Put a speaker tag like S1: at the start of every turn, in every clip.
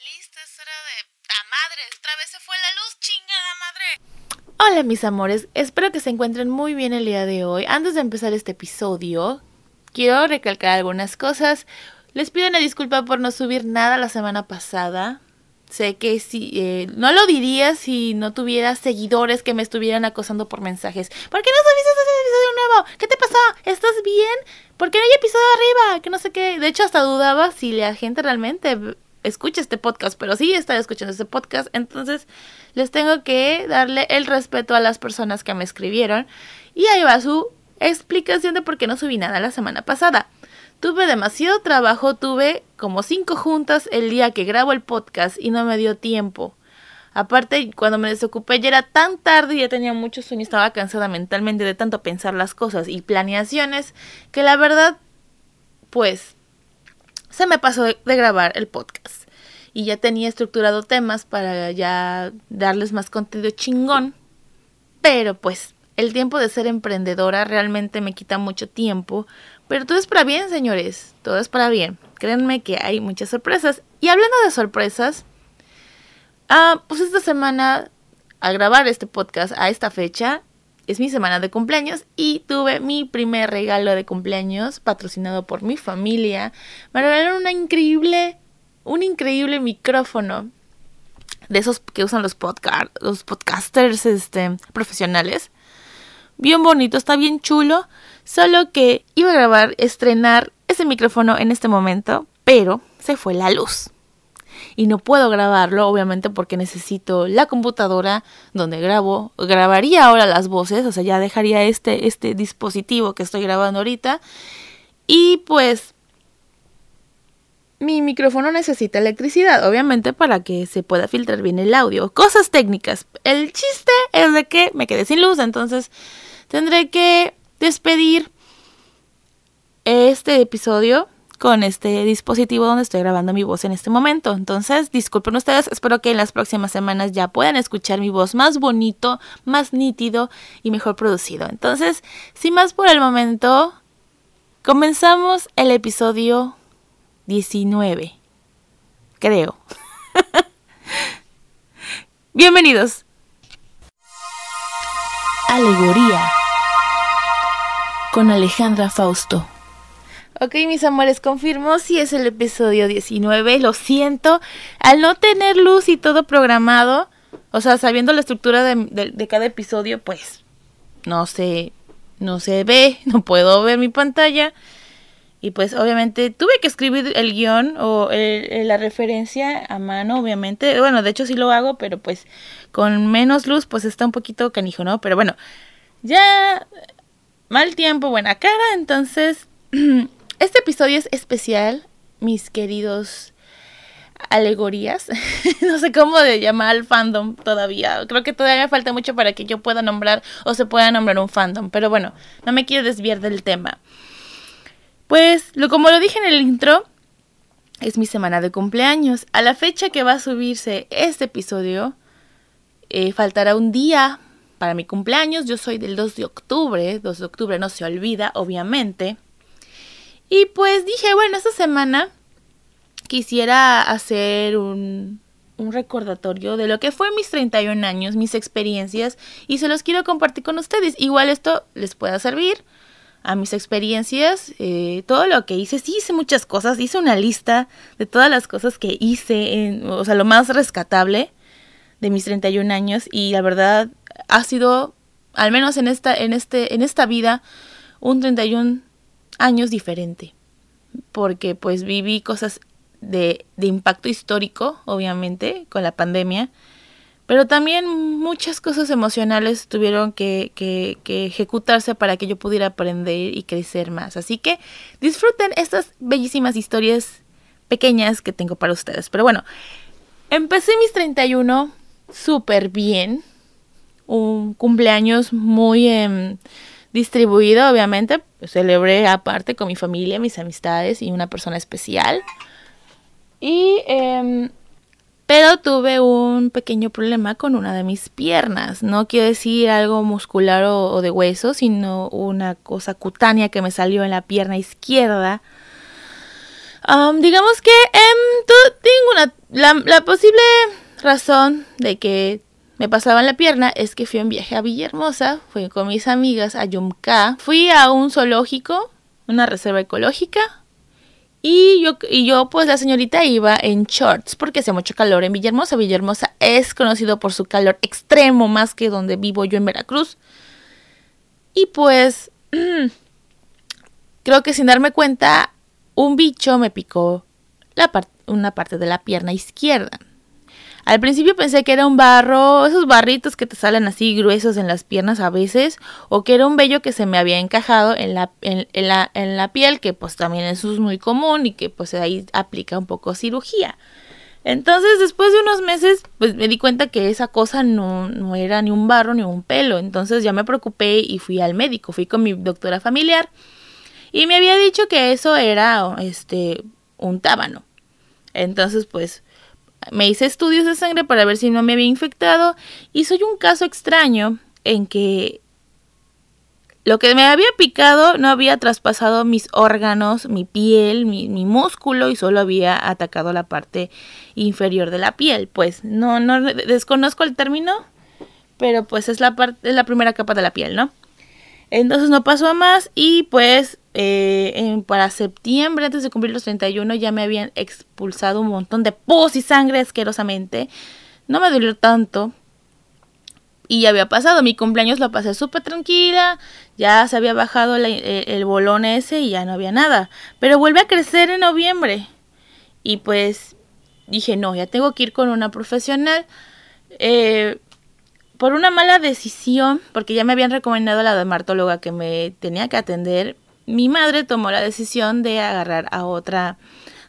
S1: Listo, es hora de... ¡Ta madre! ¡Otra vez se fue la luz! ¡Chingada madre!
S2: Hola mis amores, espero que se encuentren muy bien el día de hoy. Antes de empezar este episodio, quiero recalcar algunas cosas. Les pido una disculpa por no subir nada la semana pasada. Sé que si eh, no lo diría si no tuviera seguidores que me estuvieran acosando por mensajes. ¿Por qué no subiste ese episodio nuevo? ¿Qué te pasó? ¿Estás bien? ¿Por qué no hay episodio arriba? Que no sé qué. De hecho, hasta dudaba si la gente realmente escucha este podcast, pero sí está escuchando este podcast, entonces les tengo que darle el respeto a las personas que me escribieron. Y ahí va su explicación de por qué no subí nada la semana pasada. Tuve demasiado trabajo, tuve como cinco juntas el día que grabo el podcast y no me dio tiempo. Aparte, cuando me desocupé ya era tan tarde y ya tenía mucho sueño, estaba cansada mentalmente de tanto pensar las cosas y planeaciones que la verdad, pues se me pasó de, grabar el podcast. Y ya tenía estructurado temas para ya darles más contenido chingón. Pero pues el tiempo de ser emprendedora realmente me quita mucho tiempo. Pero todo es para bien, señores. Todo es para bien. Créanme que hay muchas sorpresas. Y hablando de sorpresas, ah, pues esta semana, al grabar este podcast a esta fecha, es mi semana de cumpleaños y tuve mi primer regalo de cumpleaños patrocinado por mi familia. Me regalaron una increíble, un increíble micrófono de esos que usan los, los podcasters este, profesionales. Bien bonito, está bien chulo. Solo que iba a grabar, estrenar ese micrófono en este momento, pero se fue la luz y no puedo grabarlo, obviamente porque necesito la computadora donde grabo, grabaría ahora las voces, o sea, ya dejaría este, este dispositivo que estoy grabando ahorita. Y pues mi micrófono necesita electricidad, obviamente para que se pueda filtrar bien el audio. Cosas técnicas. El chiste es de que me quedé sin luz, entonces tendré que despedir este episodio con este dispositivo donde estoy grabando mi voz en este momento. Entonces, disculpen ustedes, espero que en las próximas semanas ya puedan escuchar mi voz más bonito, más nítido y mejor producido. Entonces, sin más por el momento, comenzamos el episodio 19. Creo. Bienvenidos. Alegoría con Alejandra Fausto. Ok, mis amores, confirmo si es el episodio 19. Lo siento. Al no tener luz y todo programado, o sea, sabiendo la estructura de, cada episodio, pues no se, no se ve, no puedo ver mi pantalla. Y pues obviamente tuve que escribir el guion o la referencia a mano, obviamente. Bueno, de hecho sí lo hago, pero pues con menos luz pues está un poquito canijo, ¿no? Pero bueno, ya mal tiempo, buena cara, entonces Este episodio es especial, mis queridos alegorías. no sé cómo de llamar al fandom todavía. Creo que todavía falta mucho para que yo pueda nombrar o se pueda nombrar un fandom. Pero bueno, no me quiero desviar del tema. Pues, lo, como lo dije en el intro, es mi semana de cumpleaños. A la fecha que va a subirse este episodio, eh, faltará un día para mi cumpleaños. Yo soy del 2 de octubre. 2 de octubre no se olvida, obviamente. Y pues dije, bueno, esta semana quisiera hacer un, un recordatorio de lo que fue mis 31 años, mis experiencias, y se los quiero compartir con ustedes. Igual esto les pueda servir a mis experiencias, eh, todo lo que hice. Sí hice muchas cosas, hice una lista de todas las cosas que hice, en, o sea, lo más rescatable de mis 31 años y la verdad ha sido, al menos en esta, en este, en esta vida, un 31 años diferente, porque pues viví cosas de, de impacto histórico, obviamente, con la pandemia, pero también muchas cosas emocionales tuvieron que, que, ejecutarse para que yo pudiera aprender y crecer más. Así que disfruten estas bellísimas historias pequeñas que tengo para ustedes. Pero bueno, empecé mis 31 súper bien. Un cumpleaños muy... Eh, distribuido, obviamente. Celebré aparte con mi familia, mis amistades y una persona especial. Y, eh, pero tuve un pequeño problema con una de mis piernas. No quiero decir algo muscular o, de hueso, sino una cosa cutánea que me salió en la pierna izquierda. Digamos que em, tengo una, la posible razón de que me pasaba en la pierna es que fui un viaje a Villahermosa, fui con mis amigas a Yumka, fui a un zoológico, una reserva ecológica, y yo, y yo, pues la señorita iba en shorts porque hace mucho calor en Villahermosa. Villahermosa es conocido por su calor extremo más que donde vivo yo en Veracruz. Y pues, creo que sin darme cuenta, un bicho me picó una parte de la pierna izquierda. Al principio pensé que era un barro, esos barritos que te salen así gruesos en las piernas a veces, o que era un vello que se me había encajado en la, en, la, en la piel, que pues también eso es muy común y que pues ahí aplica un poco cirugía. Entonces después de unos meses pues me di cuenta que esa cosa no, no era ni un barro ni un pelo, entonces ya me preocupé y fui al médico, fui con mi doctora familiar y me había dicho que eso era este un tábano. Entonces pues me hice estudios de sangre para ver si no me había infectado y soy un caso extraño en que lo que me había picado no había traspasado mis órganos, mi piel, mi, músculo y solo había atacado la parte inferior de la piel. Pues no, no desconozco el término, pero pues es la parte, es la primera capa de la piel, ¿no? Entonces no pasó a más y pues eh, en- para septiembre, antes de cumplir los 31, ya me habían expulsado un montón de pus y sangre asquerosamente. No me dolió tanto. Y ya había pasado, mi cumpleaños lo pasé súper tranquila, ya se había bajado el, el bolón ese y ya no había nada. Pero vuelve a crecer en noviembre. Y pues dije, no, ya tengo que ir con una profesional. Eh, por una mala decisión, porque ya me habían recomendado a la dermatóloga que me tenía que atender, mi madre tomó la decisión de agarrar a otra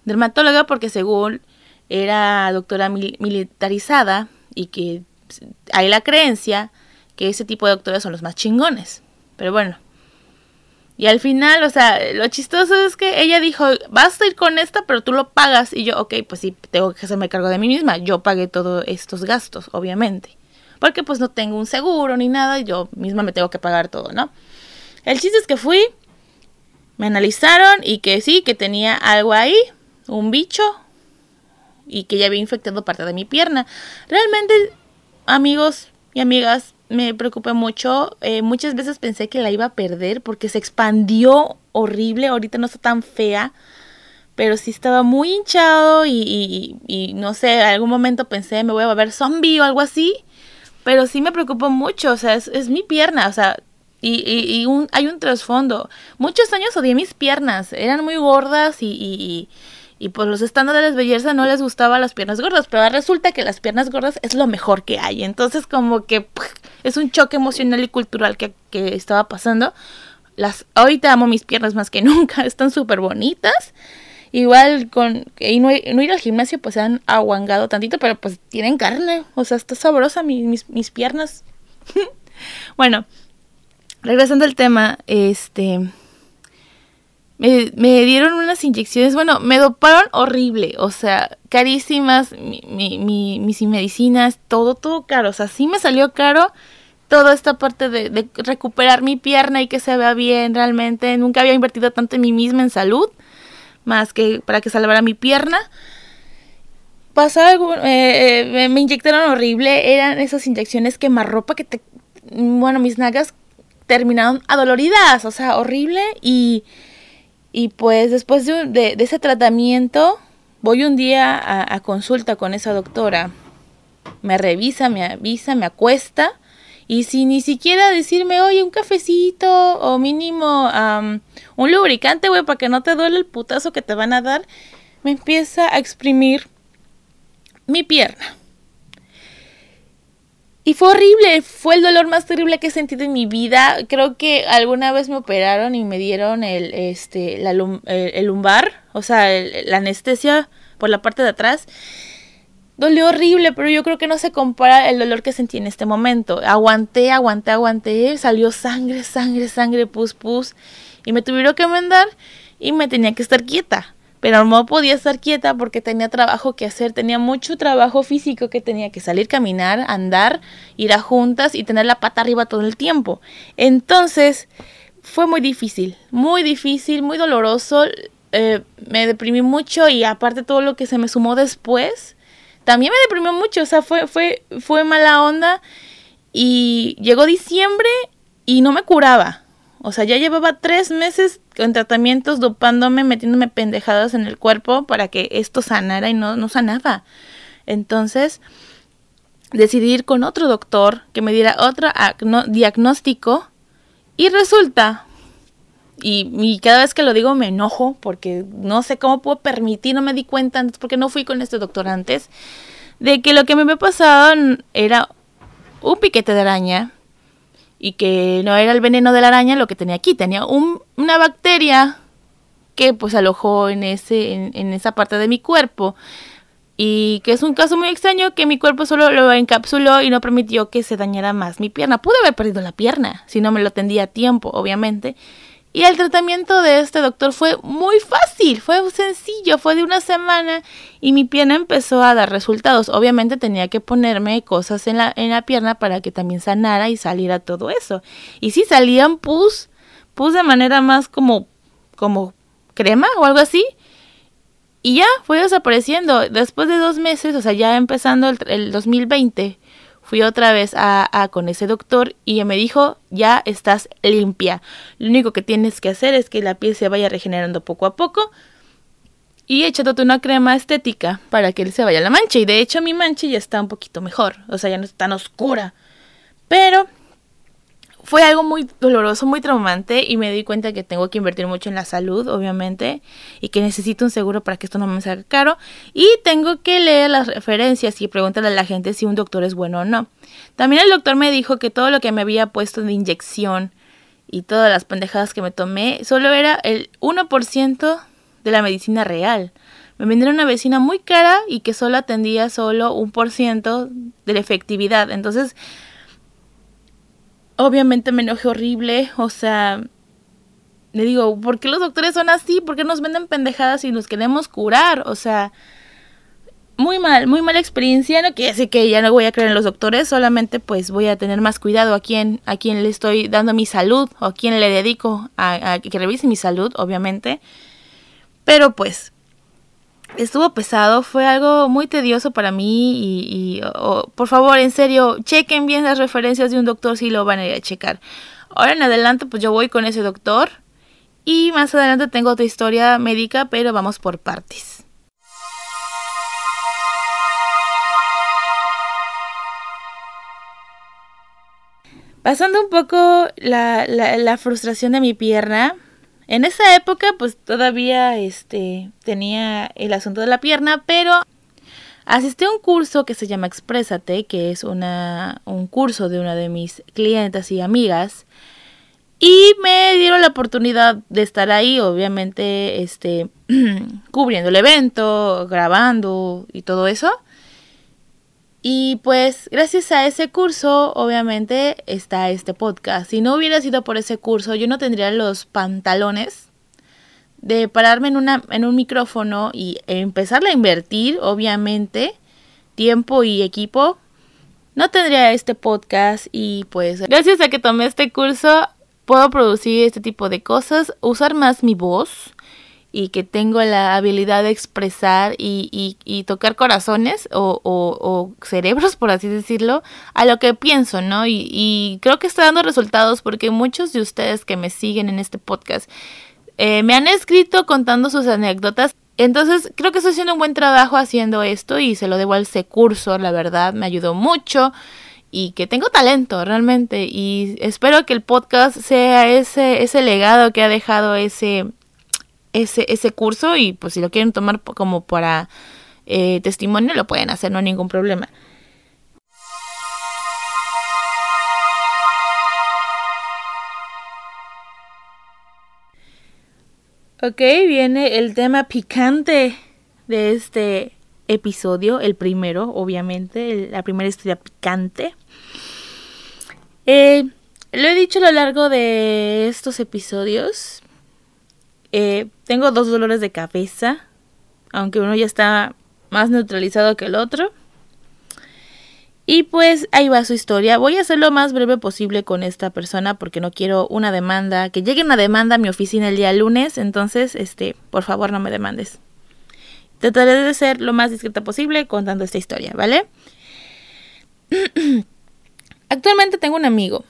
S2: dermatóloga porque según era doctora mil- militarizada y que hay la creencia que ese tipo de doctores son los más chingones. Pero bueno. Y al final, o sea, lo chistoso es que ella dijo, vas a ir con esta, pero tú lo pagas. Y yo, ok, pues sí, tengo que hacerme cargo de mí misma. Yo pagué todos estos gastos, obviamente. Porque pues no tengo un seguro ni nada y yo misma me tengo que pagar todo, ¿no? El chiste es que fui, me analizaron y que sí, que tenía algo ahí, un bicho, y que ya había infectado parte de mi pierna. Realmente, amigos y amigas, me preocupé mucho. Eh, muchas veces pensé que la iba a perder porque se expandió horrible. Ahorita no está tan fea. Pero sí estaba muy hinchado y, no sé, en algún momento pensé me voy a volver zombie o algo así. Pero sí me preocupó mucho, o sea, es, es mi pierna, o sea, y, y, y un, hay un trasfondo. Muchos años odié mis piernas, eran muy gordas y, y, y, por los estándares de belleza no les gustaban las piernas gordas, pero ahora resulta que las piernas gordas es lo mejor que hay. Entonces como que pff, es un choque emocional y cultural que, que estaba pasando. Las, ahorita amo mis piernas más que nunca, están súper bonitas. Igual con y no, no, ir al gimnasio pues se han aguangado tantito, pero pues tienen carne, o sea, está sabrosa mi, mis, mis piernas. bueno, regresando al tema, este me, dieron unas inyecciones, bueno, me doparon horrible, o sea, carísimas, mi, mi, mi, mis medicinas, todo, todo caro, o sea, sí me salió caro toda esta parte de, recuperar mi pierna y que se vea bien realmente, nunca había invertido tanto en mí misma en salud más que para que salvara mi pierna. Pasó algo, eh, me, me, inyectaron horrible, eran esas inyecciones quemarropa que te, bueno, mis nagas terminaron adoloridas, o sea, horrible. Y, y pues después de, de, de ese tratamiento voy un día a, consulta con esa doctora, me revisa, me avisa, me acuesta. Y sin ni siquiera decirme, oye, un cafecito o mínimo um, un lubricante, güey, para que no te duele el putazo que te van a dar, me empieza a exprimir mi pierna. Y fue horrible, fue el dolor más terrible que he sentido en mi vida. Creo que alguna vez me operaron y me dieron el, este, la, el, el lumbar, o sea, el, la anestesia por la parte de atrás. Dolió horrible, pero yo creo que no se compara el dolor que sentí en este momento. Aguanté, aguanté, aguanté, salió sangre, sangre, sangre, pus, pus. Y me tuvieron que mandar y me tenía que estar quieta. Pero no podía estar quieta porque tenía trabajo que hacer, tenía mucho trabajo físico que tenía que salir, caminar, andar, ir a juntas y tener la pata arriba todo el tiempo. Entonces, fue muy difícil, muy difícil, muy doloroso. eh, me deprimí mucho y aparte todo lo que se me sumó después, también me deprimió mucho, o sea, fue, fue, fue mala onda y llegó diciembre y no me curaba. O sea, ya llevaba tres meses con tratamientos, dopándome, metiéndome pendejadas en el cuerpo para que esto sanara y no, no sanaba. Entonces, decidí ir con otro doctor que me diera otro diagnóstico y resulta, y, cada vez que lo digo me enojo porque no sé cómo puedo permitir, no me di cuenta antes porque no fui con este doctor antes, de que lo que me había pasado era un piquete de araña y que no era el veneno de la araña lo que tenía aquí, tenía una bacteria que pues alojó en, ese, en esa parte de mi cuerpo y que es un caso muy extraño que mi cuerpo solo lo encapsuló y no permitió que se dañara más mi pierna. Pude haber perdido la pierna si no me lo atendía a tiempo, obviamente. Y el tratamiento de este doctor fue muy fácil, fue sencillo, fue de una semana y mi pierna empezó a dar resultados. Obviamente tenía que ponerme cosas en la, en la pierna para que también sanara y saliera todo eso. Y sí salían pus, pus de manera más como, como crema o algo así. Y ya fue desapareciendo. Después de dos meses, o sea, ya empezando el, el 2020, fui otra vez a, a, con ese doctor y me dijo, ya estás limpia. Lo único que tienes que hacer es que la piel se vaya regenerando poco a poco y échate una crema estética para que él se vaya la mancha. Y de hecho mi mancha ya está un poquito mejor, o sea, ya no es tan oscura. Pero fue algo muy doloroso, muy traumante y me di cuenta que tengo que invertir mucho en la salud, obviamente, y que necesito un seguro para que esto no me salga caro y tengo que leer las referencias y preguntarle a la gente si un doctor es bueno o no. También el doctor me dijo que todo lo que me había puesto de inyección y todas las pendejadas que me tomé solo era el 1% de la medicina real. Me vendieron una medicina muy cara y que solo atendía solo un por ciento de la efectividad. Entonces, obviamente me enojé horrible, o sea, le digo, ¿por qué los doctores son así? ¿Por qué nos venden pendejadas y nos queremos curar? O sea, muy mal, muy mala experiencia, no quiere decir que ya no voy a creer en los doctores, solamente pues voy a tener más cuidado a quién, a quién le estoy dando mi salud o a quién le dedico a, a que revise mi salud, obviamente. Pero pues estuvo pesado, fue algo muy tedioso para mí y, por favor, en serio, chequen bien las referencias de un doctor si lo van a ir a checar. Ahora en adelante, pues yo voy con ese doctor y más adelante tengo otra historia médica, pero vamos por partes. Pasando un poco la, la, frustración de mi pierna, en esa época, pues todavía este, tenía el asunto de la pierna, pero asistí a un curso que se llama Exprésate, que es una, un curso de una de mis clientas y amigas. Y me dieron la oportunidad de estar ahí, obviamente, este, cubriendo el evento, grabando y todo eso. Y pues gracias a ese curso, obviamente, está este podcast. Si no hubiera sido por ese curso, yo no tendría los pantalones de pararme en, una, en un micrófono y empezar a invertir, obviamente, tiempo y equipo. No tendría este podcast y pues gracias a que tomé este curso puedo producir este tipo de cosas, usar más mi voz y que tengo la habilidad de expresar y, y, tocar corazones o, o, cerebros, por así decirlo, a lo que pienso, ¿no? Y, y, creo que está dando resultados porque muchos de ustedes que me siguen en este podcast eh, me han escrito contando sus anécdotas. Entonces creo que estoy haciendo un buen trabajo haciendo esto y se lo debo al ese curso, la verdad, me ayudó mucho y que tengo talento realmente y espero que el podcast sea ese, ese legado que ha dejado ese ese, ese curso y pues si lo quieren tomar como para eh, testimonio lo pueden hacer, no hay ningún problema. Ok, viene el tema picante de este episodio, el primero, obviamente, la primera historia picante. Eh, lo he dicho a lo largo de estos episodios, eh, tengo dos dolores de cabeza, aunque uno ya está más neutralizado que el otro. Y pues ahí va su historia. Voy a ser lo más breve posible con esta persona porque no quiero una demanda, que llegue una demanda a mi oficina el día lunes, entonces, este, por favor no me demandes. Trataré de ser lo más discreta posible contando esta historia, ¿vale? Actualmente tengo un amigo.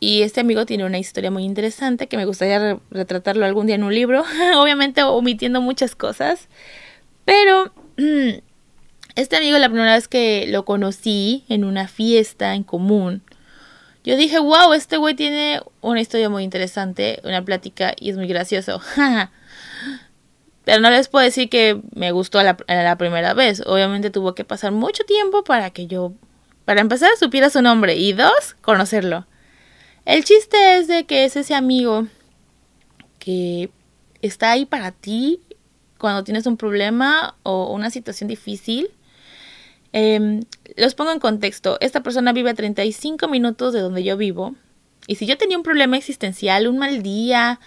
S2: Y este amigo tiene una historia muy interesante que me gustaría retratarlo algún día en un libro, obviamente omitiendo muchas cosas. Pero este amigo la primera vez que lo conocí en una fiesta en común, yo dije, wow, este güey tiene una historia muy interesante, una plática y es muy gracioso. Pero no les puedo decir que me gustó a la, la, primera vez. Obviamente tuvo que pasar mucho tiempo para que yo, para empezar, supiera su nombre y dos, conocerlo. El chiste es de que es ese amigo que está ahí para ti cuando tienes un problema o una situación difícil. Eh, los pongo en contexto. Esta persona vive a 35 minutos de donde yo vivo. Y si yo tenía un problema existencial, un mal día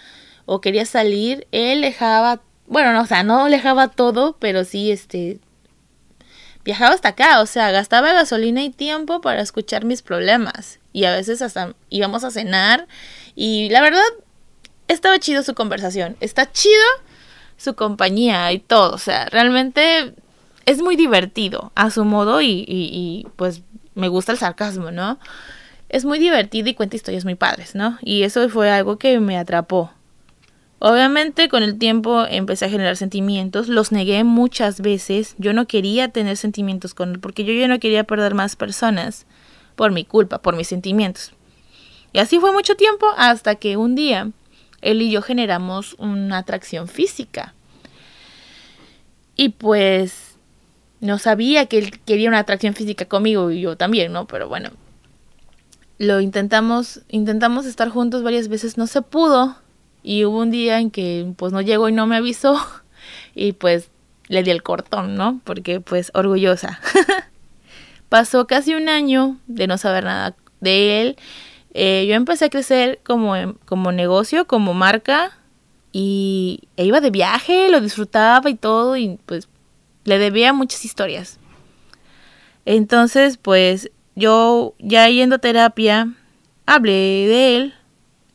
S2: o quería salir, él dejaba bueno, no, o sea, no dejaba todo, pero sí, este, viajaba hasta acá, o sea, gastaba gasolina y tiempo para escuchar mis problemas. Y a veces hasta íbamos a cenar. Y la verdad, estaba chido su conversación. Está chido su compañía y todo. O sea, realmente es muy divertido a su modo y, y, y pues me gusta el sarcasmo, ¿no? Es muy divertido y cuenta historias muy padres, ¿no? Y eso fue algo que me atrapó. Obviamente con el tiempo empecé a generar sentimientos, los negué muchas veces, yo no quería tener sentimientos con él porque yo ya no quería perder más personas por mi culpa, por mis sentimientos. Y así fue mucho tiempo hasta que un día él y yo generamos una atracción física. Y pues no sabía que él quería una atracción física conmigo y yo también, ¿no? Pero bueno, lo intentamos, intentamos estar juntos varias veces, no se pudo y hubo un día en que pues no llegó y no me avisó y pues le di el cortón, ¿no? Porque pues orgullosa. Pasó casi un año de no saber nada de él. Eh, yo empecé a crecer como, como negocio, como marca y e iba de viaje, lo disfrutaba y todo y pues le debía muchas historias. Entonces pues yo ya yendo a terapia hablé de él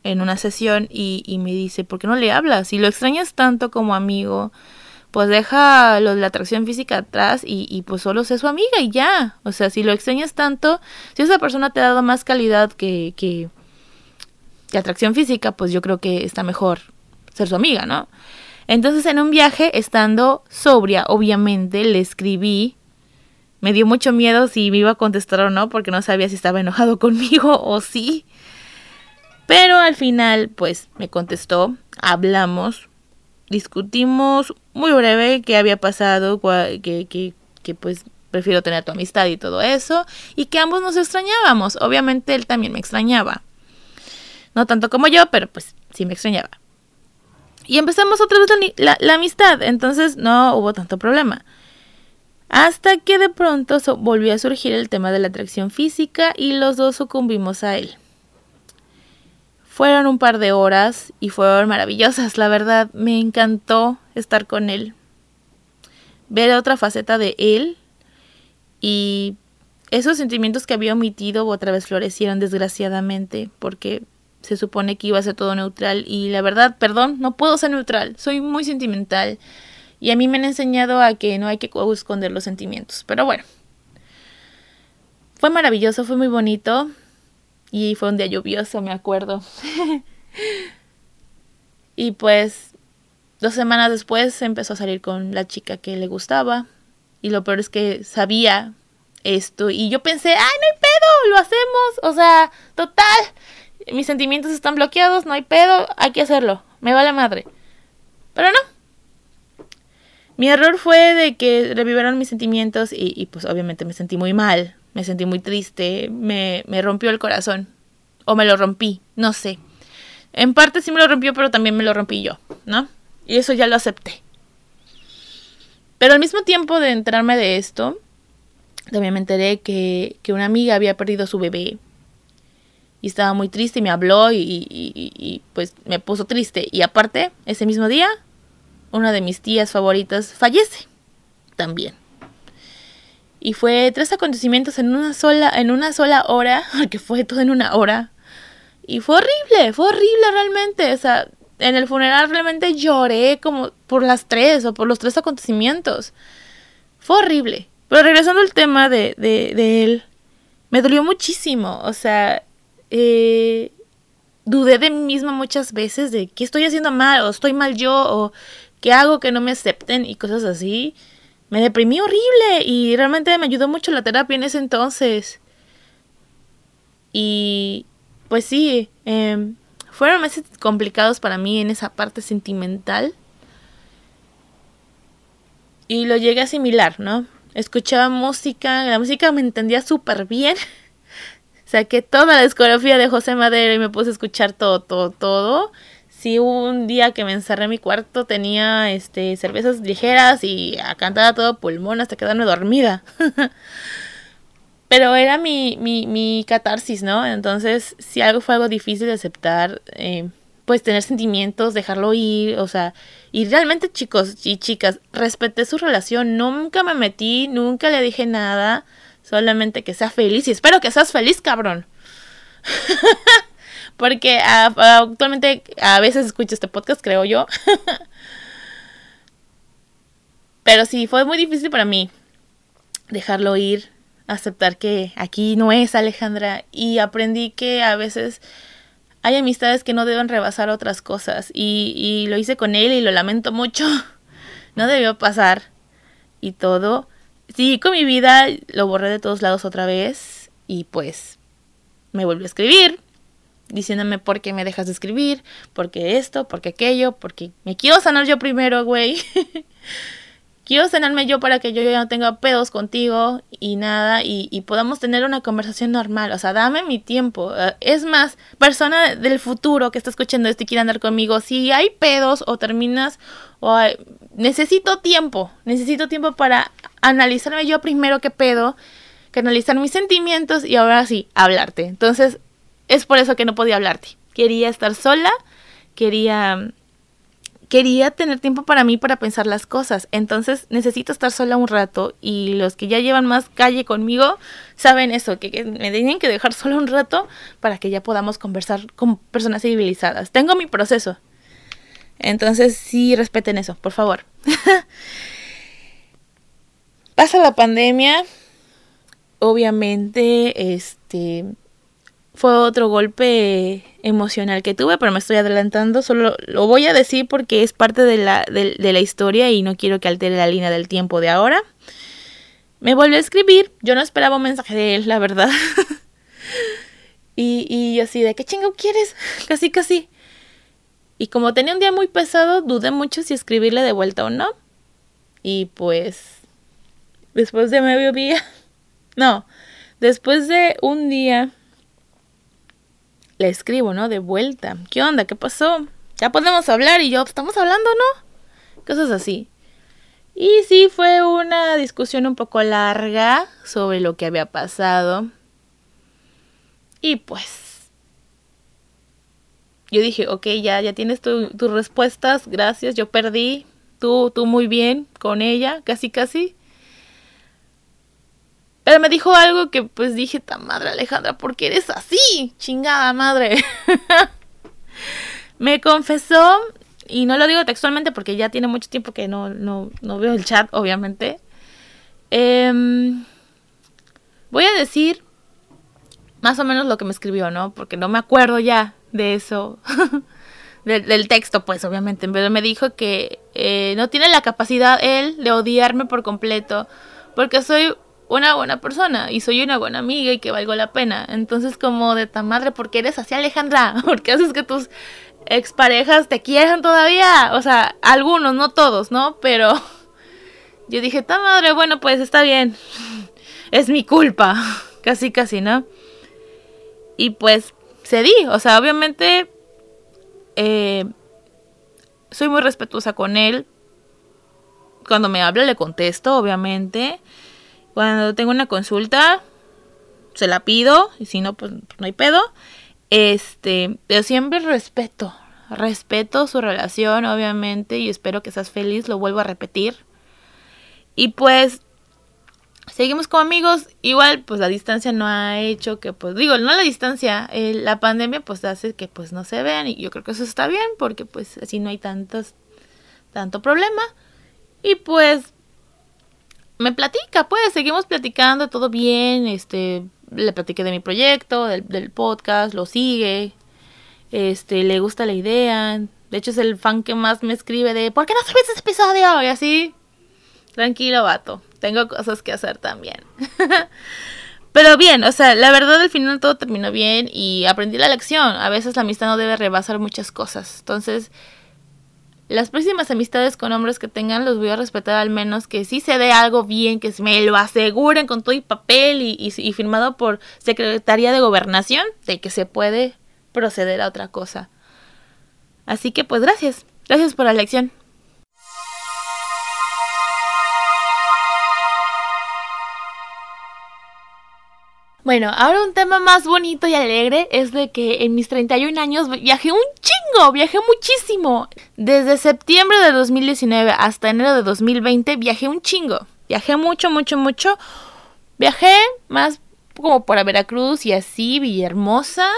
S2: en una sesión y, y me dice, ¿por qué no le hablas? Si lo extrañas tanto como amigo, pues deja lo de la atracción física atrás y, y, pues solo sé su amiga y ya. O sea, si lo extrañas tanto, si esa persona te ha dado más calidad que, que, que atracción física, pues yo creo que está mejor ser su amiga, ¿no? Entonces en un viaje, estando sobria, obviamente, le escribí. Me dio mucho miedo si me iba a contestar o no, porque no sabía si estaba enojado conmigo o sí. Pero al final, pues me contestó, hablamos, discutimos muy breve qué había pasado, que, que, que pues prefiero tener tu amistad y todo eso, y que ambos nos extrañábamos. Obviamente él también me extrañaba. No tanto como yo, pero pues sí me extrañaba. Y empezamos otra vez la, la, amistad, entonces no hubo tanto problema. Hasta que de pronto volvió a surgir el tema de la atracción física y los dos sucumbimos a él. Fueron un par de horas y fueron maravillosas, la verdad, me encantó estar con él. Ver otra faceta de él y esos sentimientos que había omitido otra vez florecieron desgraciadamente porque se supone que iba a ser todo neutral. Y la verdad, perdón, no puedo ser neutral, soy muy sentimental y a mí me han enseñado a que no hay que esconder los sentimientos, pero bueno. Fue maravilloso, fue muy bonito, y fue un día lluvioso, me acuerdo. y pues dos semanas después empezó a salir con la chica que le gustaba. Y lo peor es que sabía esto. Y yo pensé, ay, no hay pedo, lo hacemos. O sea, total. Mis sentimientos están bloqueados, no hay pedo, hay que hacerlo. Me vale madre. Pero no. Mi error fue de que revivieron mis sentimientos y pues obviamente me sentí muy mal me sentí muy triste, me, me rompió el corazón. O me lo rompí, no sé. En parte sí me lo rompió, pero también me lo rompí yo, ¿no? Y eso ya lo acepté. Pero al mismo tiempo de enterarme de esto, también me enteré que, que una amiga había perdido a su bebé. Y estaba muy triste y me habló y, y, y, y, pues me puso triste. Y aparte, ese mismo día, una de mis tías favoritas fallece también. Y fue tres acontecimientos en una sola, en una sola hora, que fue todo en una hora. Y fue horrible, fue horrible realmente. O sea, en el funeral realmente lloré como por las tres o por los tres acontecimientos. Fue horrible. Pero regresando al tema de, de, de él, me dolió muchísimo. O sea, eh, dudé de mí misma muchas veces de qué estoy haciendo mal o estoy mal yo o qué hago que no me acepten y cosas así. Me deprimí horrible y realmente me ayudó mucho la terapia en ese entonces. Y pues sí, eh, fueron meses complicados para mí en esa parte sentimental. Y lo llegué a asimilar, ¿no? Escuchaba música, la música me entendía súper bien. Saqué toda la discografía de José Madero y me puse a escuchar todo, todo, todo. Sí, un día que me encerré en mi cuarto tenía este cervezas ligeras y a cantar a todo pulmón hasta quedarme dormida. Pero era mi, mi, mi catarsis, ¿no? Entonces, si algo fue algo difícil de aceptar, eh, pues tener sentimientos, dejarlo ir, o sea, y realmente chicos y chicas, respeté su relación, nunca me metí, nunca le dije nada, solamente que sea feliz y espero que seas feliz, cabrón. Porque actualmente a veces escucho este podcast, creo yo. Pero sí, fue muy difícil para mí dejarlo ir, aceptar que aquí no es Alejandra y aprendí que a veces hay amistades que no deben rebasar otras cosas y, y lo hice con él y lo lamento mucho. No debió pasar y todo. Sí, con mi vida, lo borré de todos lados otra vez y pues me volvió a escribir diciéndome por qué me dejas de escribir, por qué esto, por qué aquello, porque me quiero sanar yo primero, güey. quiero sanarme yo para que yo ya no tenga pedos contigo y nada y, podamos tener una conversación normal. O sea, dame mi tiempo. Uh, es más, persona del futuro que está escuchando esto y quiere andar conmigo, si hay pedos o terminas o hay, necesito tiempo, necesito tiempo para analizarme yo primero qué pedo, que analizar mis sentimientos y ahora sí, hablarte. Entonces, es por eso que no podía hablarte. Quería estar sola, quería quería tener tiempo para mí para pensar las cosas. Entonces necesito estar sola un rato y los que ya llevan más calle conmigo saben eso, que, que, me tienen que dejar sola un rato para que ya podamos conversar con personas civilizadas. Tengo mi proceso. Entonces sí respeten eso, por favor. Pasa la pandemia. Obviamente, este fue otro golpe emocional que tuve, pero me estoy adelantando, solo lo voy a decir porque es parte de la, de, la historia y no quiero que altere la línea del tiempo de ahora. Me volvió a escribir, yo no esperaba un mensaje de él, la verdad. y, y así, ¿de qué chingo quieres? Casi, casi. Y como tenía un día muy pesado, dudé mucho si escribirle de vuelta o no. Y pues, después de medio día, no, después de un día le escribo, ¿no? De vuelta. ¿Qué onda? ¿Qué pasó? Ya podemos hablar y yo, estamos hablando, ¿no? Cosas así. Y sí, fue una discusión un poco larga sobre lo que había pasado. Y pues... Yo dije, ok, ya, ya tienes tus tu respuestas, gracias, yo perdí. Tú, tú muy bien con ella, casi, casi. Pero me dijo algo que pues dije, ta madre Alejandra, ¿por qué eres así? Chingada madre. me confesó, y no lo digo textualmente porque ya tiene mucho tiempo que no, no, no veo el chat, obviamente. Eh, voy a decir más o menos lo que me escribió, ¿no? Porque no me acuerdo ya de eso. del, del, texto, pues, obviamente. Pero me dijo que eh, no tiene la capacidad él de odiarme por completo. Porque soy una buena persona y soy una buena amiga y que valgo la pena. Entonces, como de tan madre, ¿por qué eres así, Alejandra? ¿Por qué haces que tus exparejas te quieran todavía? O sea, algunos, no todos, ¿no? Pero yo dije, tan madre, bueno, pues está bien. Es mi culpa. Casi, casi, ¿no? Y pues cedí. O sea, obviamente eh, soy muy respetuosa con él. Cuando me habla le contesto, obviamente. Cuando tengo una consulta, se la pido, y si no, pues no hay pedo. Este, pero siempre respeto, respeto su relación, obviamente, y espero que seas feliz, lo vuelvo a repetir. Y pues, seguimos como amigos. Igual, pues la distancia no ha hecho que, pues digo, no la distancia, eh, la pandemia pues hace que pues no se vean y yo creo que eso está bien porque pues así no hay tantos, tanto problema. Y pues me platica, pues seguimos platicando, todo bien, este, le platiqué de mi proyecto, del, podcast, lo sigue, este, le gusta la idea. De hecho es el fan que más me escribe de, ¿por qué no subes ese episodio? Y así, tranquilo, vato tengo cosas que hacer también. Pero bien, o sea, la verdad al final todo terminó bien y aprendí la lección. A veces la amistad no debe rebasar muchas cosas. Entonces, las próximas amistades con hombres que tengan los voy a respetar al menos que sí se dé algo bien, que me lo aseguren con todo y papel y, y firmado por Secretaría de Gobernación de que se puede proceder a otra cosa. Así que pues gracias, gracias por la lección. Bueno, ahora un tema más bonito y alegre es de que en mis 31 años viajé un chingo, viajé muchísimo. Desde septiembre de 2019 hasta enero de 2020 viajé un chingo. Viajé mucho, mucho, mucho. Viajé más como para Veracruz y así, Villahermosa.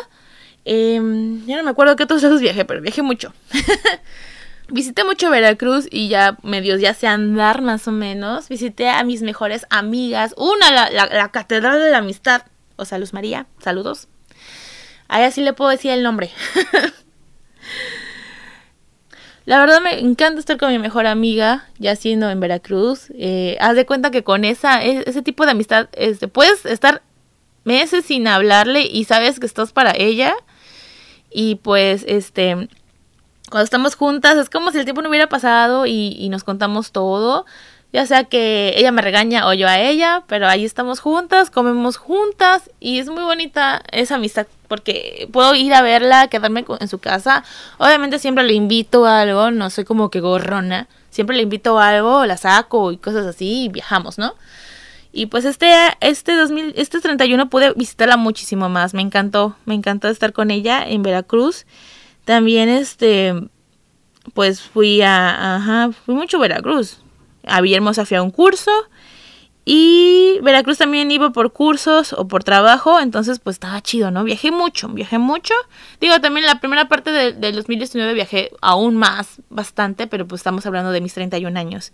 S2: Eh, ya no me acuerdo qué otros lados viajé, pero viajé mucho. Visité mucho Veracruz y ya medios ya sé andar más o menos. Visité a mis mejores amigas. Una, la, la, la Catedral de la Amistad o sea, María, saludos. A ella sí le puedo decir el nombre. La verdad me encanta estar con mi mejor amiga, ya siendo en Veracruz. Eh, haz de cuenta que con esa, e, ese tipo de amistad, este, puedes estar meses sin hablarle y sabes que estás para ella. Y pues, este, cuando estamos juntas, es como si el tiempo no hubiera pasado y nos contamos todo. Ya sea que ella me regaña o yo a ella, pero ahí estamos juntas, comemos juntas y es muy bonita esa amistad porque puedo ir a verla, quedarme en su casa. Obviamente siempre le invito a algo, no soy como que gorrona. Siempre le invito a algo, la saco y cosas así y viajamos, ¿no? Y pues este este 2000 este 31 pude visitarla muchísimo más, me encantó, me encantó estar con ella en Veracruz. También este pues fui a ajá, fui mucho a Veracruz a Villahermosa fui a un curso y Veracruz también iba por cursos o por trabajo, entonces pues estaba chido, ¿no? Viajé mucho, viajé mucho. Digo, también la primera parte del de 2019 viajé aún más, bastante, pero pues estamos hablando de mis 31 años.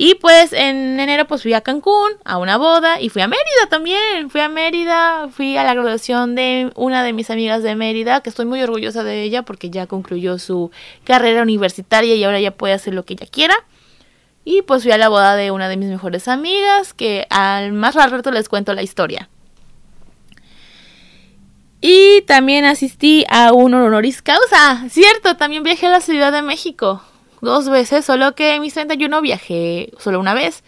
S2: Y pues en enero pues fui a Cancún, a una boda, y fui a Mérida también. Fui a Mérida, fui a la graduación de una de mis amigas de Mérida, que estoy muy orgullosa de ella porque ya concluyó su carrera universitaria y ahora ya puede hacer lo que ella quiera. Y pues fui a la boda de una de mis mejores amigas, que al más rato les cuento la historia. Y también asistí a un honoris causa, cierto, también viajé a la Ciudad de México dos veces, solo que en mis 31 viajé solo una vez.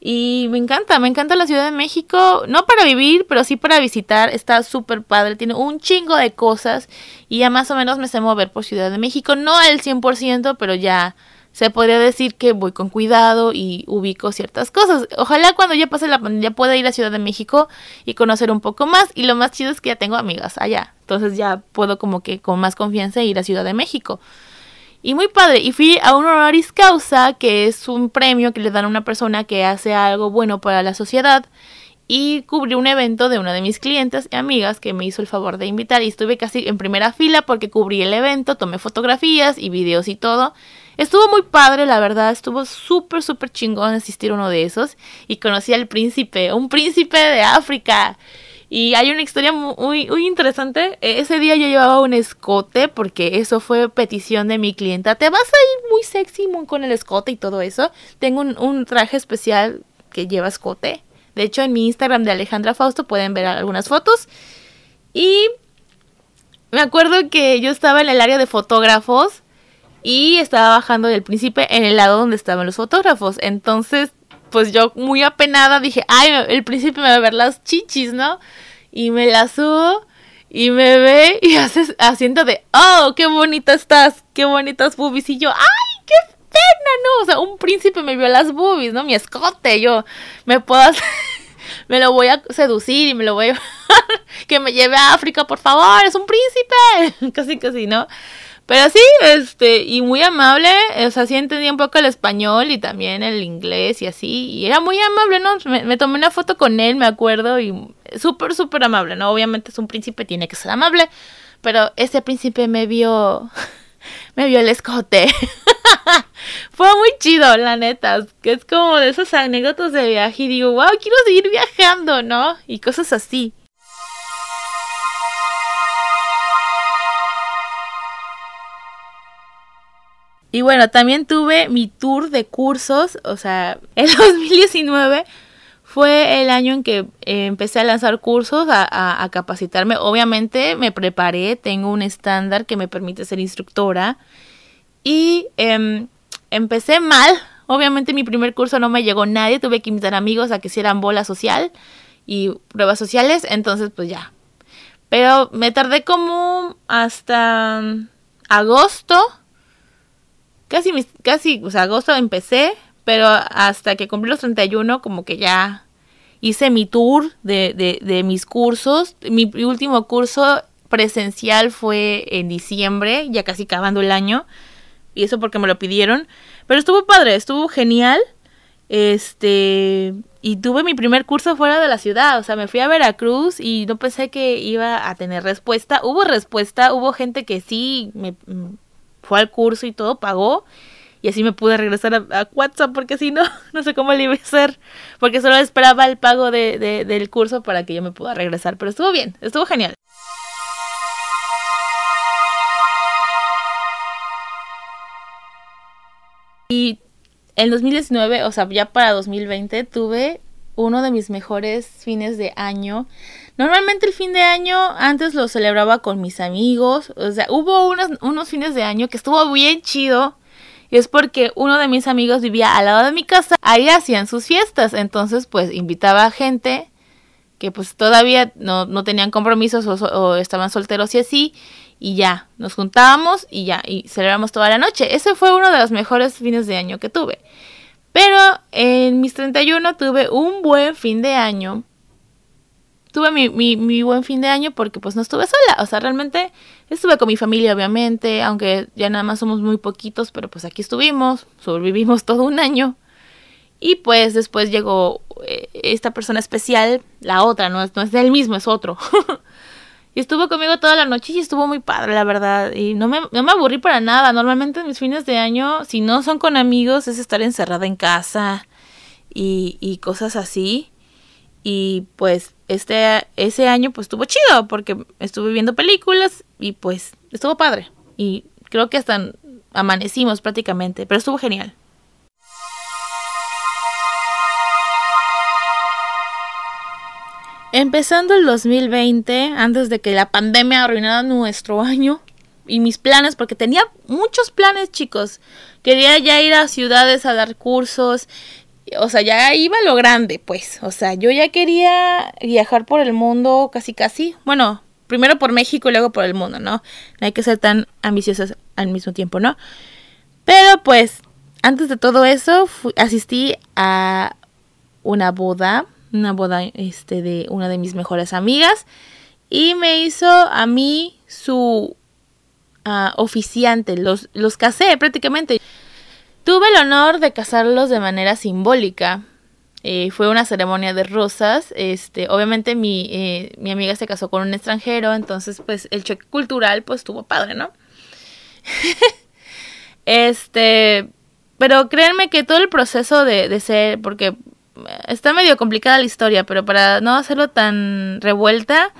S2: Y me encanta, me encanta la Ciudad de México, no para vivir, pero sí para visitar, está súper padre, tiene un chingo de cosas y ya más o menos me sé mover por Ciudad de México, no al 100%, pero ya se podría decir que voy con cuidado y ubico ciertas cosas. Ojalá cuando ya pase la pandemia pueda ir a Ciudad de México y conocer un poco más. Y lo más chido es que ya tengo amigas allá. Entonces ya puedo como que con más confianza ir a Ciudad de México. Y muy padre. Y fui a un honoris causa, que es un premio que le dan a una persona que hace algo bueno para la sociedad. Y cubrí un evento de una de mis clientes y amigas que me hizo el favor de invitar. Y estuve casi en primera fila porque cubrí el evento, tomé fotografías y videos y todo. Estuvo muy padre, la verdad, estuvo súper, súper chingón asistir a uno de esos y conocí al príncipe, un príncipe de África. Y hay una historia muy, muy interesante. E, ese día yo llevaba un escote porque eso fue petición de mi clienta. Te vas a ir muy sexy con el escote y todo eso. Tengo un, un traje especial que lleva escote. De hecho, en mi Instagram de Alejandra Fausto pueden ver algunas fotos. Y me acuerdo que yo estaba en el área de fotógrafos y estaba bajando del príncipe en el lado donde estaban los fotógrafos. Entonces, pues yo muy apenada dije, ay, el príncipe me va a ver las chichis, ¿no? Y me la subo y me ve y hace haciendo de, oh, qué bonita estás, qué bonitas boobies. Y yo, ay, qué pena, ¿no? O sea, un príncipe me vio las boobies, ¿no? Mi escote, yo me puedo me lo voy a seducir y me lo voy a que me lleve a África, por favor, es un príncipe. casi, casi, ¿no? Pero sí, este, y muy amable, o sea, sí entendía un poco el español y también el inglés y así, y era muy amable, ¿no? Me, tomé una foto con él, me acuerdo, y súper, súper amable, ¿no? Obviamente es un príncipe, tiene que ser amable, pero ese príncipe me vio, me vio el escote. Fue muy chido, la neta, que es como de esas anécdotas de viaje y digo, wow, quiero seguir viajando, ¿no? Y cosas así. Y bueno, también tuve mi tour de cursos, o sea, el 2019 fue el año en que eh, empecé a lanzar cursos, a, capacitarme. Obviamente me preparé, tengo un estándar que me permite ser instructora. Y eh, empecé mal. Obviamente mi primer curso no me llegó nadie, tuve que invitar amigos a que hicieran bola social y pruebas sociales, entonces pues ya. Pero me tardé como hasta agosto casi, casi, o sea, agosto empecé, pero hasta que cumplí los 31 como que ya hice mi tour de, de, de mis cursos. Mi último curso presencial fue en diciembre, ya casi acabando el año. Y eso porque me lo pidieron. Pero estuvo padre, estuvo genial. Este. Y tuve mi primer curso fuera de la ciudad. O sea, me fui a Veracruz y no pensé que iba a tener respuesta. Hubo respuesta, hubo gente que sí me fue al curso y todo, pagó. Y así me pude regresar a, WhatsApp porque si no, no sé cómo le iba a hacer. Porque solo esperaba el pago de, de, del curso para que yo me pueda regresar. Pero estuvo bien, estuvo genial. Y en 2019, o sea, ya para 2020, tuve uno de mis mejores fines de año. Normalmente el fin de año antes lo celebraba con mis amigos. O sea, hubo unos, unos fines de año que estuvo bien chido. Y es porque uno de mis amigos vivía al lado de mi casa. Ahí hacían sus fiestas. Entonces, pues invitaba a gente que pues todavía no, no tenían compromisos o, o, estaban solteros y así. Y ya, nos juntábamos y ya, y celebramos toda la noche. Ese fue uno de los mejores fines de año que tuve. Pero en mis 31 tuve un buen fin de año. Tuve mi, mi, mi, buen fin de año porque pues no estuve sola. O sea, realmente estuve con mi familia, obviamente, aunque ya nada más somos muy poquitos, pero pues aquí estuvimos, sobrevivimos todo un año. Y pues después llegó eh, esta persona especial, la otra, no es, no es de él mismo, es otro. y estuvo conmigo toda la noche y estuvo muy padre, la verdad. Y no me, no me aburrí para nada. Normalmente en mis fines de año, si no son con amigos, es estar encerrada en casa y, y cosas así. Y pues este ese año pues estuvo chido porque estuve viendo películas y pues estuvo padre. Y creo que hasta amanecimos prácticamente, pero estuvo genial. Empezando el 2020, antes de que la pandemia arruinara nuestro año y mis planes, porque tenía muchos planes, chicos. Quería ya ir a ciudades a dar cursos, o sea, ya iba lo grande, pues. O sea, yo ya quería viajar por el mundo casi casi. Bueno, primero por México y luego por el mundo, ¿no? No hay que ser tan ambiciosas al mismo tiempo, ¿no? Pero pues, antes de todo eso, fui, asistí a una boda, una boda este de una de mis mejores amigas y me hizo a mí su uh, oficiante, los los casé prácticamente. Tuve el honor de casarlos de manera simbólica. Eh, fue una ceremonia de rosas. Este, obviamente mi, eh, mi amiga se casó con un extranjero, entonces pues el choque cultural pues estuvo padre, ¿no? este, pero créanme que todo el proceso de, de ser, porque está medio complicada la historia, pero para no hacerlo tan revuelta,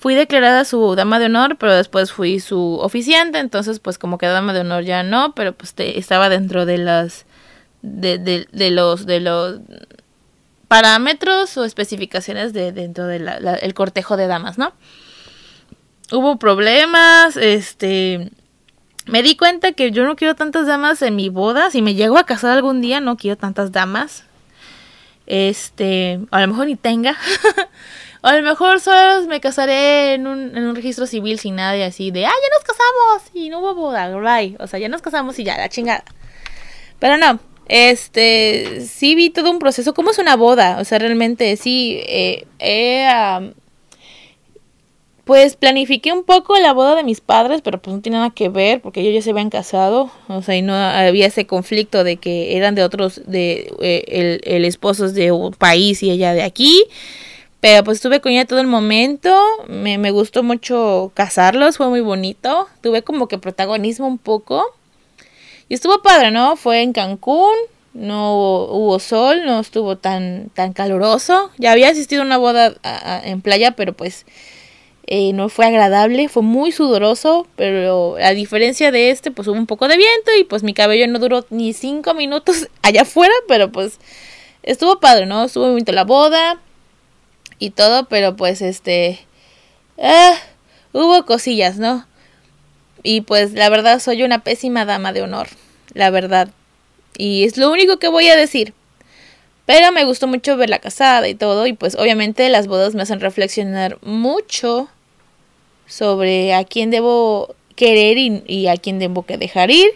S2: fui declarada su dama de honor, pero después fui su oficiante, entonces pues como que dama de honor ya no, pero pues te, estaba dentro de las de, de, de, los de los parámetros o especificaciones de dentro del de cortejo de damas, ¿no? Hubo problemas, este me di cuenta que yo no quiero tantas damas en mi boda, si me llego a casar algún día no quiero tantas damas. Este, a lo mejor ni tenga. O a lo mejor solo me casaré en un, en un registro civil sin nadie así de, ah, ya nos casamos y no hubo boda, bye. O sea, ya nos casamos y ya, la chingada. Pero no, este, sí vi todo un proceso, ¿cómo es una boda? O sea, realmente sí, eh, eh, pues planifiqué un poco la boda de mis padres, pero pues no tiene nada que ver porque ellos ya se habían casado, o sea, y no había ese conflicto de que eran de otros, de eh, el, el esposo es de un país y ella de aquí. Pero pues estuve con ella todo el momento, me, me gustó mucho casarlos, fue muy bonito, tuve como que protagonismo un poco. Y estuvo padre, ¿no? Fue en Cancún, no hubo sol, no estuvo tan, tan caluroso. Ya había asistido a una boda en playa, pero pues eh, no fue agradable, fue muy sudoroso, pero a diferencia de este, pues hubo un poco de viento y pues mi cabello no duró ni cinco minutos allá afuera, pero pues estuvo padre, ¿no? Estuvo muy bonito la boda y todo, pero pues este... Ah, hubo cosillas, ¿no? Y pues la verdad soy una pésima dama de honor, la verdad. Y es lo único que voy a decir. Pero me gustó mucho verla casada y todo. Y pues obviamente las bodas me hacen reflexionar mucho sobre a quién debo querer y, a quién debo que dejar ir.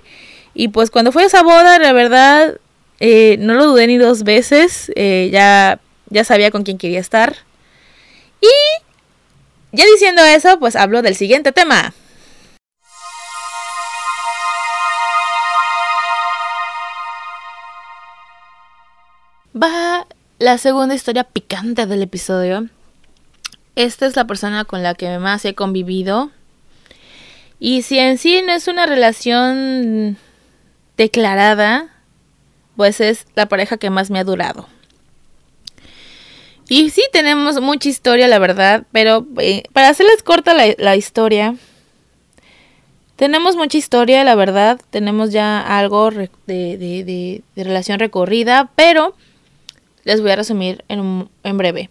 S2: Y pues cuando fue esa boda, la verdad, eh, no lo dudé ni dos veces. Eh, ya, ya sabía con quién quería estar. Y ya diciendo eso, pues hablo del siguiente tema. Va la segunda historia picante del episodio. Esta es la persona con la que más he convivido. Y si en sí no es una relación declarada, pues es la pareja que más me ha durado. Y sí tenemos mucha historia, la verdad, pero eh, para hacerles corta la, historia, tenemos mucha historia, la verdad, tenemos ya algo de, de, de, relación recorrida, pero les voy a resumir en, en breve.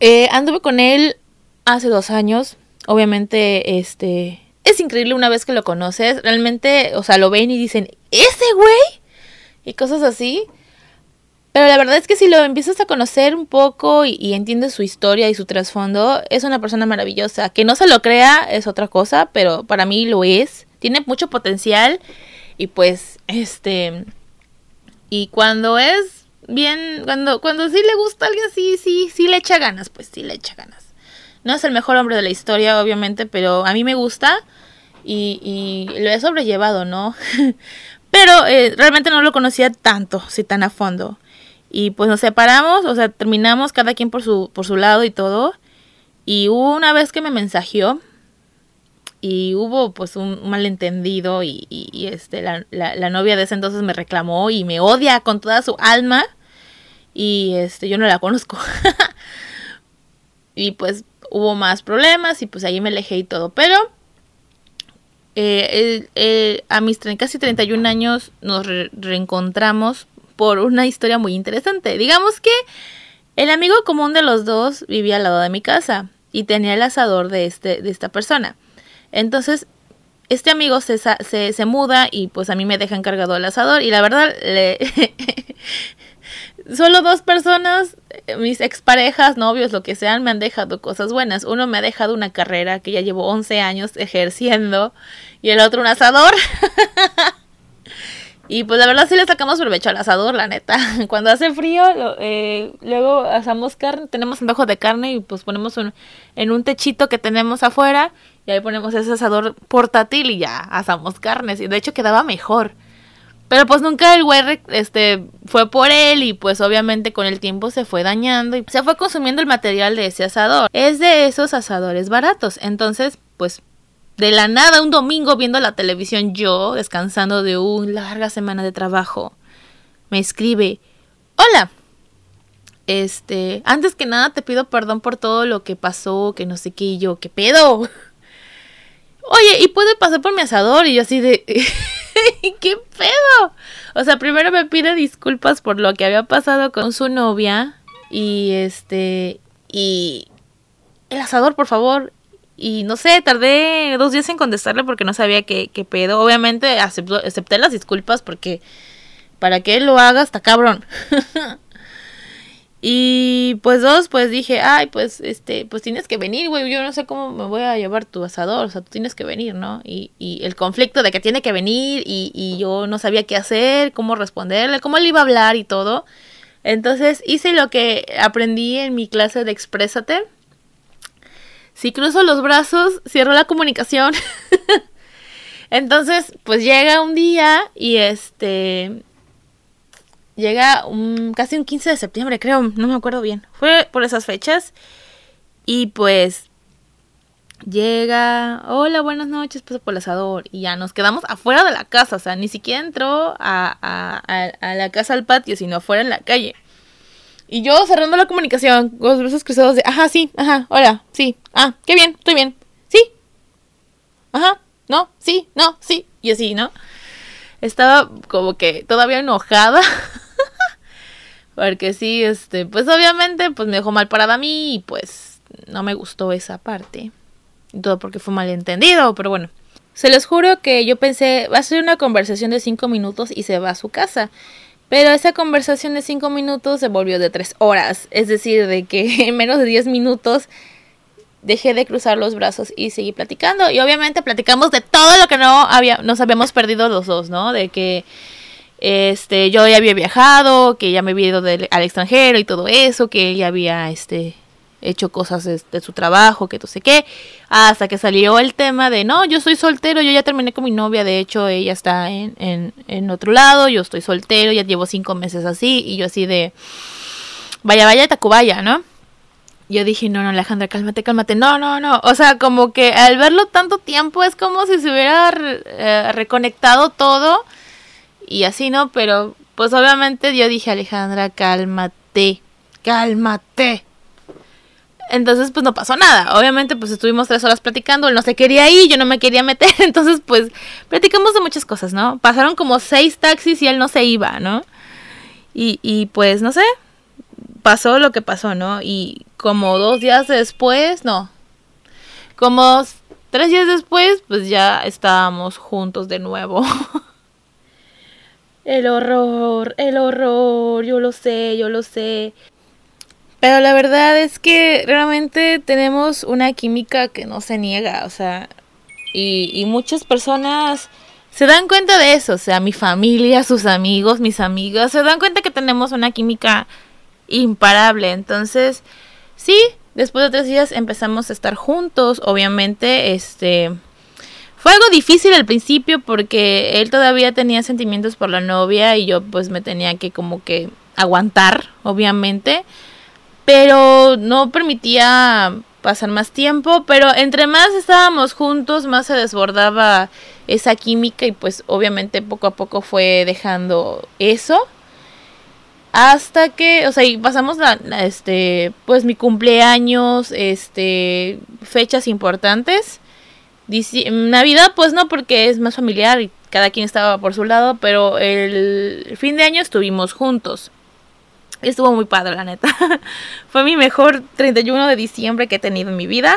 S2: Eh, anduve con él hace dos años. Obviamente, este. Es increíble una vez que lo conoces. Realmente, o sea, lo ven y dicen, ¿ese güey? Y cosas así. Pero la verdad es que si lo empiezas a conocer un poco y, entiendes su historia y su trasfondo, es una persona maravillosa. Que no se lo crea es otra cosa, pero para mí lo es. Tiene mucho potencial y pues, este... Y cuando es bien, cuando, cuando sí le gusta a alguien, sí, sí, sí le echa ganas, pues sí le echa ganas. No es el mejor hombre de la historia, obviamente, pero a mí me gusta y, y lo he sobrellevado, ¿no? pero eh, realmente no lo conocía tanto, sí, tan a fondo. Y pues nos separamos, o sea, terminamos cada quien por su, por su lado y todo. Y hubo una vez que me mensajeó y hubo pues un malentendido y, este la, la, novia de ese entonces me reclamó y me odia con toda su alma y este yo no la conozco y pues hubo más problemas y pues ahí me alejé y todo pero eh, a mis casi 31 años nos reencontramos por una historia muy interesante digamos que el amigo común de los dos vivía al lado de mi casa y tenía el asador de este de esta persona entonces este amigo se, se, se, muda y pues a mí me deja encargado el asador y la verdad le, solo dos personas, mis exparejas, novios, lo que sean, me han dejado cosas buenas. Uno me ha dejado una carrera que ya llevo 11 años ejerciendo y el otro un asador. y pues la verdad sí le sacamos provecho al asador, la neta. Cuando hace frío, eh, luego asamos carne, tenemos un bajo de carne y pues ponemos un, en un techito que tenemos afuera y ahí ponemos ese asador portátil y ya asamos carnes. Y de hecho quedaba mejor. Pero pues nunca el güey este, fue por él y pues obviamente con el tiempo se fue dañando y se fue consumiendo el material de ese asador. Es de esos asadores baratos. Entonces, pues de la nada un domingo viendo la televisión yo, descansando de una larga semana de trabajo, me escribe, hola. Este, antes que nada te pido perdón por todo lo que pasó, que no sé qué y yo, ¿qué pedo? Oye, ¿y puede pasar por mi asador? Y yo así de... ¿Qué pedo? O sea, primero me pide disculpas por lo que había pasado con su novia. Y este. Y. El asador, por favor. Y no sé, tardé dos días en contestarle porque no sabía qué, qué pedo. Obviamente acepté las disculpas porque. Para que él lo haga, está cabrón. Y pues dos, pues dije, ay, pues este, pues tienes que venir, güey, yo no sé cómo me voy a llevar tu asador, o sea, tú tienes que venir, ¿no? Y, y el conflicto de que tiene que venir y, y yo no sabía qué hacer, cómo responderle, cómo le iba a hablar y todo. Entonces hice lo que aprendí en mi clase de Exprésate. Si cruzo los brazos, cierro la comunicación. Entonces, pues llega un día y este llega un, casi un 15 de septiembre, creo, no me acuerdo bien. Fue por esas fechas. Y pues llega, hola, buenas noches, pues por el asador. Y ya nos quedamos afuera de la casa, o sea, ni siquiera entró a, a, a, la casa al patio, sino afuera en la calle. Y yo cerrando la comunicación, con los brazos cruzados de, ajá, sí, ajá, hola, sí, ah, qué bien, estoy bien, sí, ajá, no, sí, no, sí, y así, ¿no? Estaba como que todavía enojada. Porque sí, este, pues obviamente, pues me dejó mal parada a mí y pues no me gustó esa parte. Todo porque fue malentendido, pero bueno. Se les juro que yo pensé, va a ser una conversación de cinco minutos y se va a su casa. Pero esa conversación de cinco minutos se volvió de tres horas. Es decir, de que en menos de diez minutos dejé de cruzar los brazos y seguí platicando. Y obviamente platicamos de todo lo que no había, nos habíamos perdido los dos, ¿no? De que este, yo ya había viajado, que ya me había ido al extranjero y todo eso, que ya había este hecho cosas de, su trabajo, que no sé qué, hasta que salió el tema de, no, yo soy soltero, yo ya terminé con mi novia, de hecho ella está en, en, en otro lado, yo estoy soltero, ya llevo cinco meses así, y yo así de, vaya, vaya, Tacubaya, ¿no? Yo dije, no, no, Alejandra, cálmate, cálmate. No, no, no. O sea, como que al verlo tanto tiempo es como si se hubiera eh, reconectado todo y así, ¿no? Pero pues obviamente yo dije, Alejandra, cálmate, cálmate. Entonces, pues no pasó nada. Obviamente, pues estuvimos tres horas platicando. Él no se quería ir, yo no me quería meter. Entonces, pues platicamos de muchas cosas, ¿no? Pasaron como seis taxis y él no se iba, ¿no? Y, y pues, no sé, pasó lo que pasó, ¿no? Y como dos días después, no, como tres días después, pues ya estábamos juntos de nuevo. el horror, el horror, yo lo sé, yo lo sé. Pero la verdad es que realmente tenemos una química que no se niega, o sea, y, y muchas personas se dan cuenta de eso, o sea, mi familia, sus amigos, mis amigas, se dan cuenta que tenemos una química imparable. Entonces, sí, después de tres días empezamos a estar juntos. Obviamente, este. Fue algo difícil al principio porque él todavía tenía sentimientos por la novia y yo pues me tenía que como que aguantar, obviamente. Pero no permitía pasar más tiempo, pero entre más estábamos juntos, más se desbordaba esa química y pues obviamente poco a poco fue dejando eso. Hasta que, o sea, y pasamos la, este, pues mi cumpleaños, este, fechas importantes. Navidad, pues no, porque es más familiar y cada quien estaba por su lado, pero el fin de año estuvimos juntos. Estuvo muy padre, la neta. Fue mi mejor 31 de diciembre que he tenido en mi vida.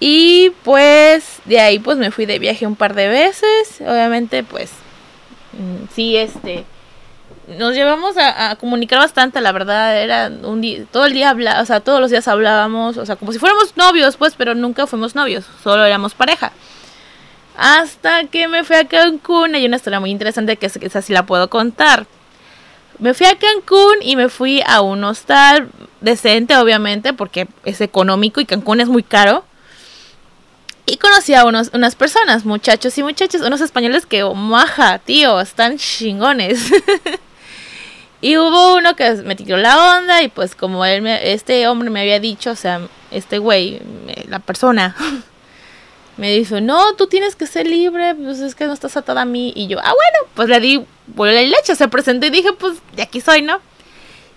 S2: Y pues de ahí pues me fui de viaje un par de veces. Obviamente pues mm, sí, este nos llevamos a, comunicar bastante, la verdad, era un día, todo el día habla, o sea, todos los días hablábamos, o sea, como si fuéramos novios, pues, pero nunca fuimos novios, solo éramos pareja. Hasta que me fui a Cancún, hay una historia muy interesante que esa sí la puedo contar. Me fui a Cancún y me fui a un hostal decente, obviamente, porque es económico y Cancún es muy caro. Y conocí a unos, unas personas, muchachos y muchachas, unos españoles que, oh, maja, tío, están chingones. Y hubo uno que me tiró la onda y pues como él este hombre me había dicho, o sea, este güey, la persona, me dijo, no, tú tienes que ser libre, pues es que no estás atada a mí. Y yo, ah, bueno, pues le di por la leche, se presentó y dije, pues de aquí soy, ¿no?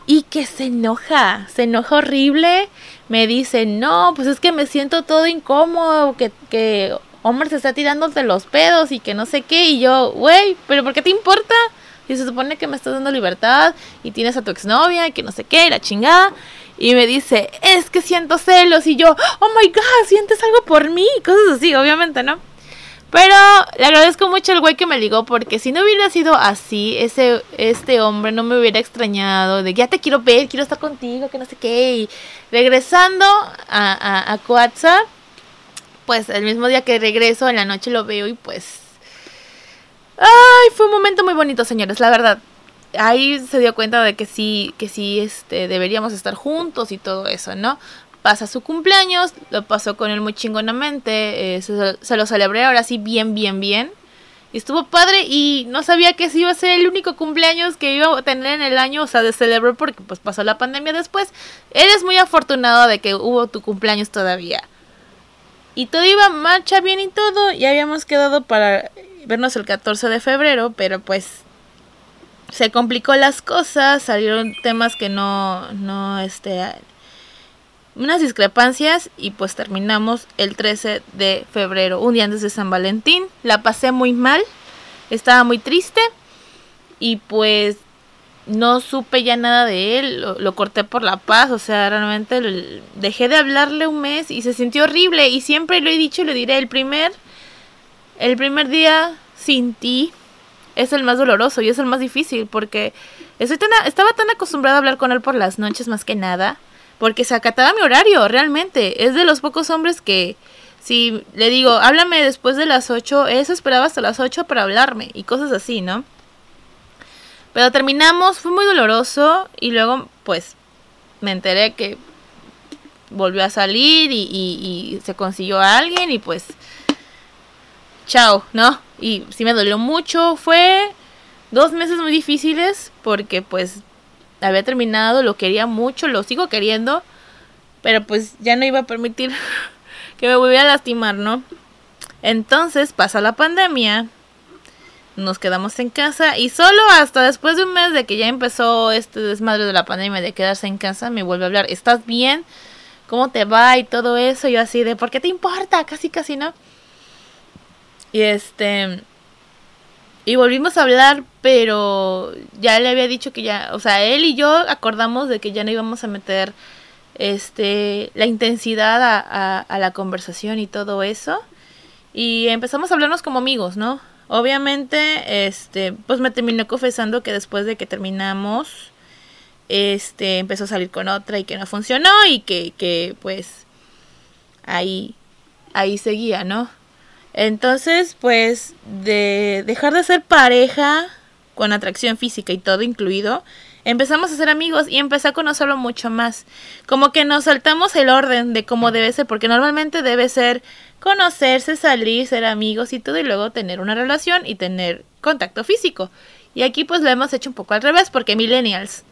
S2: Y que se enoja, se enoja horrible, me dice, no, pues es que me siento todo incómodo, que, que hombre se está tirando de los pedos y que no sé qué. Y yo, güey, pero ¿por qué te importa? Y se supone que me estás dando libertad y tienes a tu exnovia y que no sé qué, y la chingada. Y me dice, es que siento celos. Y yo, oh my god, sientes algo por mí. Cosas así, obviamente, ¿no? Pero le agradezco mucho al güey que me ligó porque si no hubiera sido así, ese este hombre no me hubiera extrañado de ya te quiero ver, quiero estar contigo, que no sé qué. Y regresando a, a, a pues el mismo día que regreso, en la noche lo veo y pues Ay, fue un momento muy bonito, señores, la verdad. Ahí se dio cuenta de que sí, que sí, este, deberíamos estar juntos y todo eso, ¿no? pasa su cumpleaños, lo pasó con él muy chingonamente, eh, se, lo celebré ahora sí bien, bien, bien. Y estuvo padre y no sabía que ese iba a ser el único cumpleaños que iba a tener en el año, o sea, de celebrar porque pues pasó la pandemia después. Eres muy afortunado de que hubo tu cumpleaños todavía. Y todo iba marcha bien y todo, y habíamos quedado para vernos el 14 de febrero, pero pues se complicó las cosas, salieron temas que no, no, este, unas discrepancias y pues terminamos el 13 de febrero, un día antes de San Valentín. La pasé muy mal, estaba muy triste y pues no supe ya nada de él, lo, corté por la paz, o sea, realmente dejé de hablarle un mes y se sintió horrible y siempre lo he dicho y lo diré, el primer, el primer día sin ti es el más doloroso y es el más difícil porque estoy tan, estaba tan acostumbrada a hablar con él por las noches más que nada porque se acataba mi horario, realmente. Es de los pocos hombres que, si le digo, háblame después de las 8, eso esperaba hasta las 8 para hablarme y cosas así, ¿no? Pero terminamos, fue muy doloroso y luego, pues, me enteré que volvió a salir y, y, se consiguió a alguien y pues, chao, ¿no? Y sí me dolió mucho, fue dos meses muy difíciles porque pues había terminado, lo quería mucho, lo sigo queriendo, pero pues ya no iba a permitir que me volviera a lastimar, ¿no? Entonces pasa la pandemia, nos quedamos en casa y solo hasta después de un mes de que ya empezó este desmadre de la pandemia de quedarse en casa me vuelve a hablar, ¿estás bien? ¿Cómo te va? Y todo eso, yo así de, ¿por qué te importa? Casi, casi, ¿no? Y este, y volvimos a hablar, pero ya le había dicho que ya, o sea, él y yo acordamos de que ya no íbamos a meter este la intensidad a, a, la conversación y todo eso. Y empezamos a hablarnos como amigos, ¿no? Obviamente, este, pues me terminó confesando que después de que terminamos, este, empezó a salir con otra y que no funcionó y que, que pues ahí, ahí seguía, ¿no? Entonces, pues, de dejar de ser pareja con atracción física y todo incluido, empezamos a ser amigos y empecé a conocerlo mucho más. Como que nos saltamos el orden de cómo debe ser, porque normalmente debe ser conocerse, salir, ser amigos y todo, y luego tener una relación y tener contacto físico. Y aquí pues lo hemos hecho un poco al revés, porque millennials.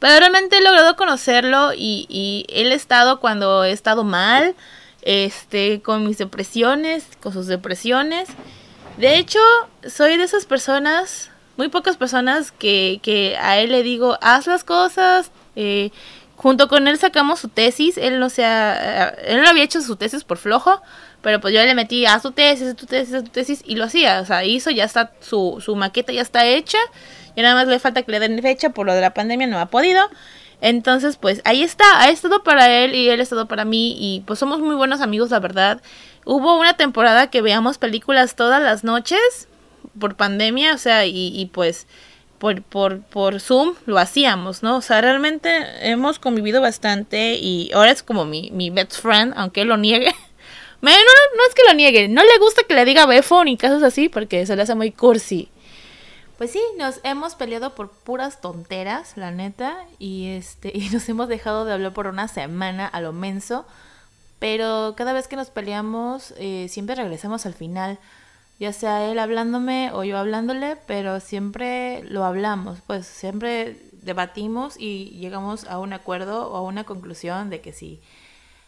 S2: Pero realmente he logrado conocerlo y, y ha estado cuando he estado mal este, con mis depresiones, con sus depresiones. De hecho, soy de esas personas, muy pocas personas, que, que a él le digo, haz las cosas. Eh, junto con él sacamos su tesis, él no se él no había hecho su tesis por flojo, pero pues yo le metí, haz tu tesis, haz tu tesis, haz tu tesis, y lo hacía, o sea, hizo, ya está, su, su maqueta ya está hecha, y nada más le falta que le den fecha, por lo de la pandemia no ha podido, entonces, pues ahí está, ha estado para él y él ha estado para mí y pues somos muy buenos amigos, la verdad. Hubo una temporada que veíamos películas todas las noches por pandemia, o sea, y, pues por, por, por Zoom lo hacíamos, ¿no? O sea, realmente hemos convivido bastante y ahora es como mi, mi best friend, aunque él lo niegue. no, no es que lo niegue, no le gusta que le diga befo ni cosas así porque se le hace muy cursi. Pues sí, nos hemos peleado por puras tonteras, la neta, y este y nos hemos dejado de hablar por una semana a lo menso, pero cada vez que nos peleamos eh, siempre regresamos al final, ya sea él hablándome o yo hablándole, pero siempre lo hablamos, pues siempre debatimos y llegamos a un acuerdo o a una conclusión de que si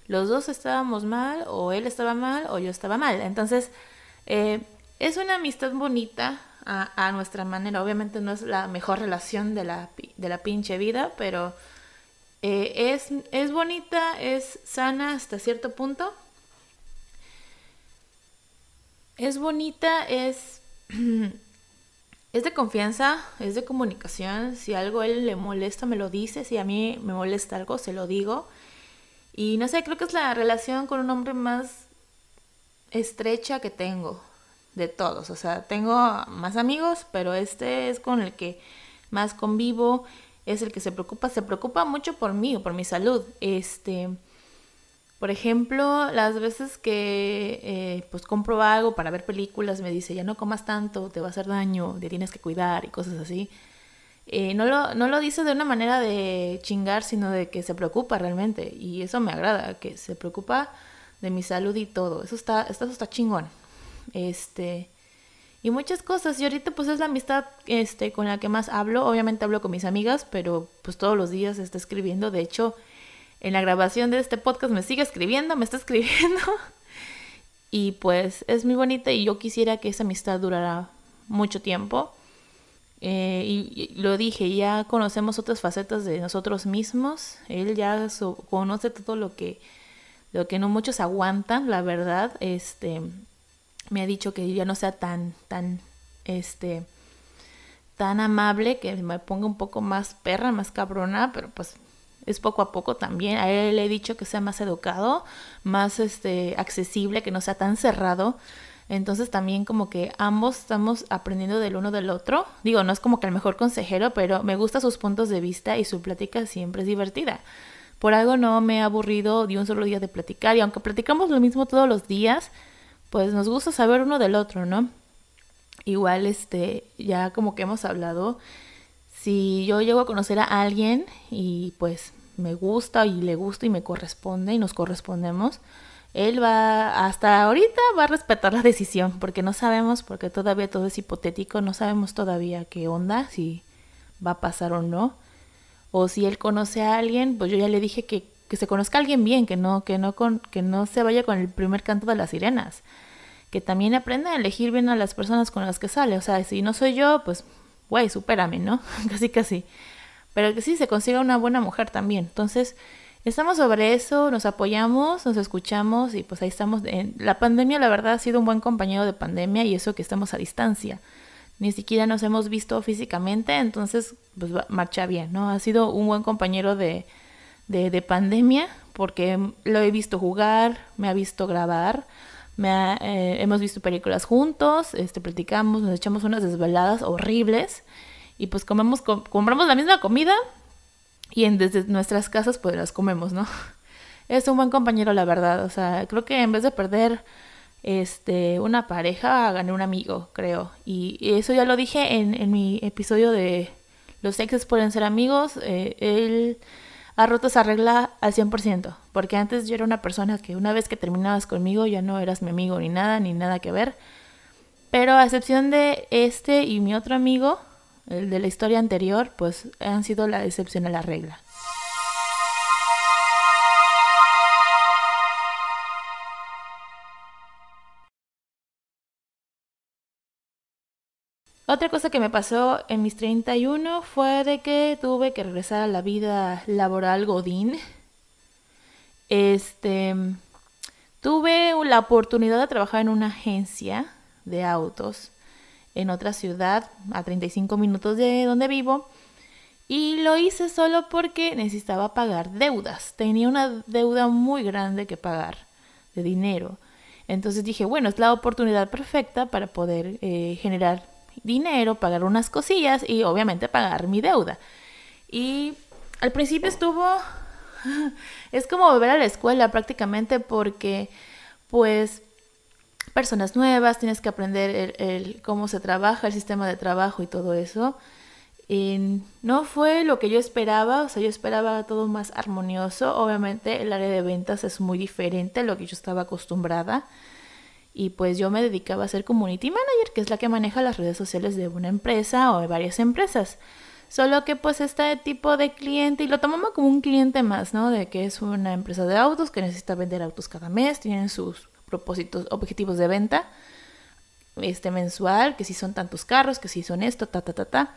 S2: los dos estábamos mal o él estaba mal o yo estaba mal, entonces eh, es una amistad bonita, a, nuestra manera. Obviamente no es la mejor relación de la, de la pinche vida, pero eh, es, es bonita, es sana hasta cierto punto. Es bonita, es, es de confianza, es de comunicación. Si algo a él le molesta, me lo dice. Si a mí me molesta algo, se lo digo. Y no sé, creo que es la relación con un hombre más estrecha que tengo de todos. O sea, tengo más amigos, pero este es con el que más convivo, es el que se preocupa, se preocupa mucho por mí o por mi salud. Este, por ejemplo, las veces que eh, pues compro algo para ver películas, me dice, ya no comas tanto, te va a hacer daño, te tienes que cuidar y cosas así. eh, no, lo, no lo dice de una manera de chingar, sino de que se preocupa realmente. Y eso me agrada, que se preocupa de mi salud y todo. Eso está, eso está chingón. Este, y muchas cosas. Y ahorita pues es la amistad este, con la que más hablo. Obviamente hablo con mis amigas, pero pues todos los días está escribiendo. De hecho, en la grabación de este podcast me sigue escribiendo, me está escribiendo. y pues es muy bonita y yo quisiera que esa amistad durara mucho tiempo. Eh, y, lo dije, ya conocemos otras facetas de nosotros mismos. Él ya conoce todo lo que, lo que no muchos aguantan, la verdad. Este, me ha dicho que ya no sea tan, tan, este, tan amable, que me ponga un poco más perra, más cabrona, pero pues es poco a poco también. A él le he dicho que sea más educado, más este, accesible, que no sea tan cerrado. Entonces también como que ambos estamos aprendiendo del uno del otro. Digo, no es como que el mejor consejero, pero me gusta sus puntos de vista y su plática siempre es divertida. Por algo no me he aburrido de un solo día de platicar y aunque platicamos lo mismo todos los días, pues nos gusta saber uno del otro, ¿no? Igual, este, ya como que hemos hablado, si yo llego a conocer a alguien y pues me gusta y le gusta y me corresponde y nos correspondemos, él va, hasta ahorita va a respetar la decisión, porque no sabemos, porque todavía todo es hipotético, no sabemos todavía qué onda, si va a pasar o no. O si él conoce a alguien, pues yo ya le dije que que se conozca a alguien bien, que no, que no con, que no se vaya con el primer canto de las sirenas, que también aprenda a elegir bien a las personas con las que sale, o sea, si no soy yo, pues, güey, supérame, ¿no? casi casi. Pero que sí se consiga una buena mujer también. Entonces, estamos sobre eso, nos apoyamos, nos escuchamos y pues ahí estamos. La pandemia, la verdad, ha sido un buen compañero de pandemia y eso que estamos a distancia. Ni siquiera nos hemos visto físicamente, entonces, pues marcha bien, ¿no? Ha sido un buen compañero de, de, pandemia, porque lo he visto jugar, me ha visto grabar, me eh, hemos visto películas juntos, este, platicamos, nos echamos unas desveladas horribles y pues comemos, compramos la misma comida y en, desde nuestras casas pues las comemos, ¿no? Es un buen compañero, la verdad. O sea, creo que en vez de perder este, una pareja, gané un amigo, creo. Y, eso ya lo dije en, en mi episodio de Los exes pueden ser amigos. Eh, él ha roto esa regla al 100%, porque antes yo era una persona que una vez que terminabas conmigo ya no eras mi amigo ni nada, ni nada que ver. Pero a excepción de este y mi otro amigo, el de la historia anterior, pues han sido la excepción a la regla. Otra cosa que me pasó en mis 31 fue de que tuve que regresar a la vida laboral godín. Este, tuve la oportunidad de trabajar en una agencia de autos en otra ciudad, a 35 minutos de donde vivo. Y lo hice solo porque necesitaba pagar deudas. Tenía una deuda muy grande que pagar de dinero. Entonces dije, bueno, es la oportunidad perfecta para poder eh, generar dinero, pagar unas cosillas y obviamente pagar mi deuda. Y al principio estuvo, es como volver a la escuela prácticamente porque pues personas nuevas, tienes que aprender el, cómo se trabaja, el sistema de trabajo y todo eso. Y no fue lo que yo esperaba, o sea, yo esperaba todo más armonioso. Obviamente el área de ventas es muy diferente a lo que yo estaba acostumbrada y pues yo me dedicaba a ser community manager, que es la que maneja las redes sociales de una empresa o de varias empresas. Solo que pues este tipo de cliente, y lo tomamos como un cliente más, ¿no? De que es una empresa de autos que necesita vender autos cada mes, tienen sus propósitos, objetivos de venta, este mensual, que si son tantos carros, que si son esto, ta, ta, ta, ta.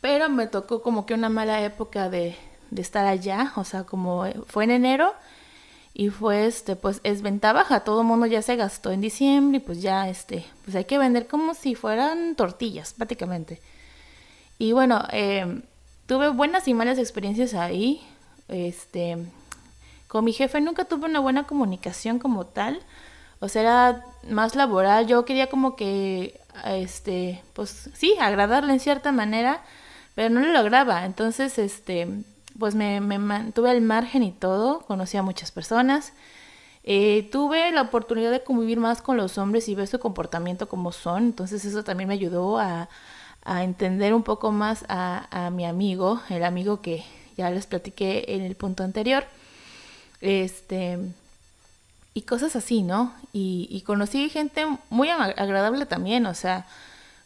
S2: Pero me tocó como que una mala época de, de estar allá, o sea, como fue en enero y fue este pues es venta baja todo el mundo ya se gastó en diciembre y pues ya este pues hay que vender como si fueran tortillas prácticamente. Y bueno em, tuve buenas y malas experiencias ahí este con mi jefe nunca tuve una buena comunicación como tal. O sea era más laboral. Yo quería como que este pues sí agradarle en cierta manera pero no lo lograba. Entonces este pues me, mantuve al margen y todo, conocí a muchas personas. Eh, tuve la oportunidad de convivir más con los hombres y ver su comportamiento como son, entonces eso también me ayudó a, a entender un poco más a, a mi amigo, el amigo que ya les platiqué en el punto anterior. Este, y cosas así, ¿no? Y, y conocí gente muy agradable también, o sea,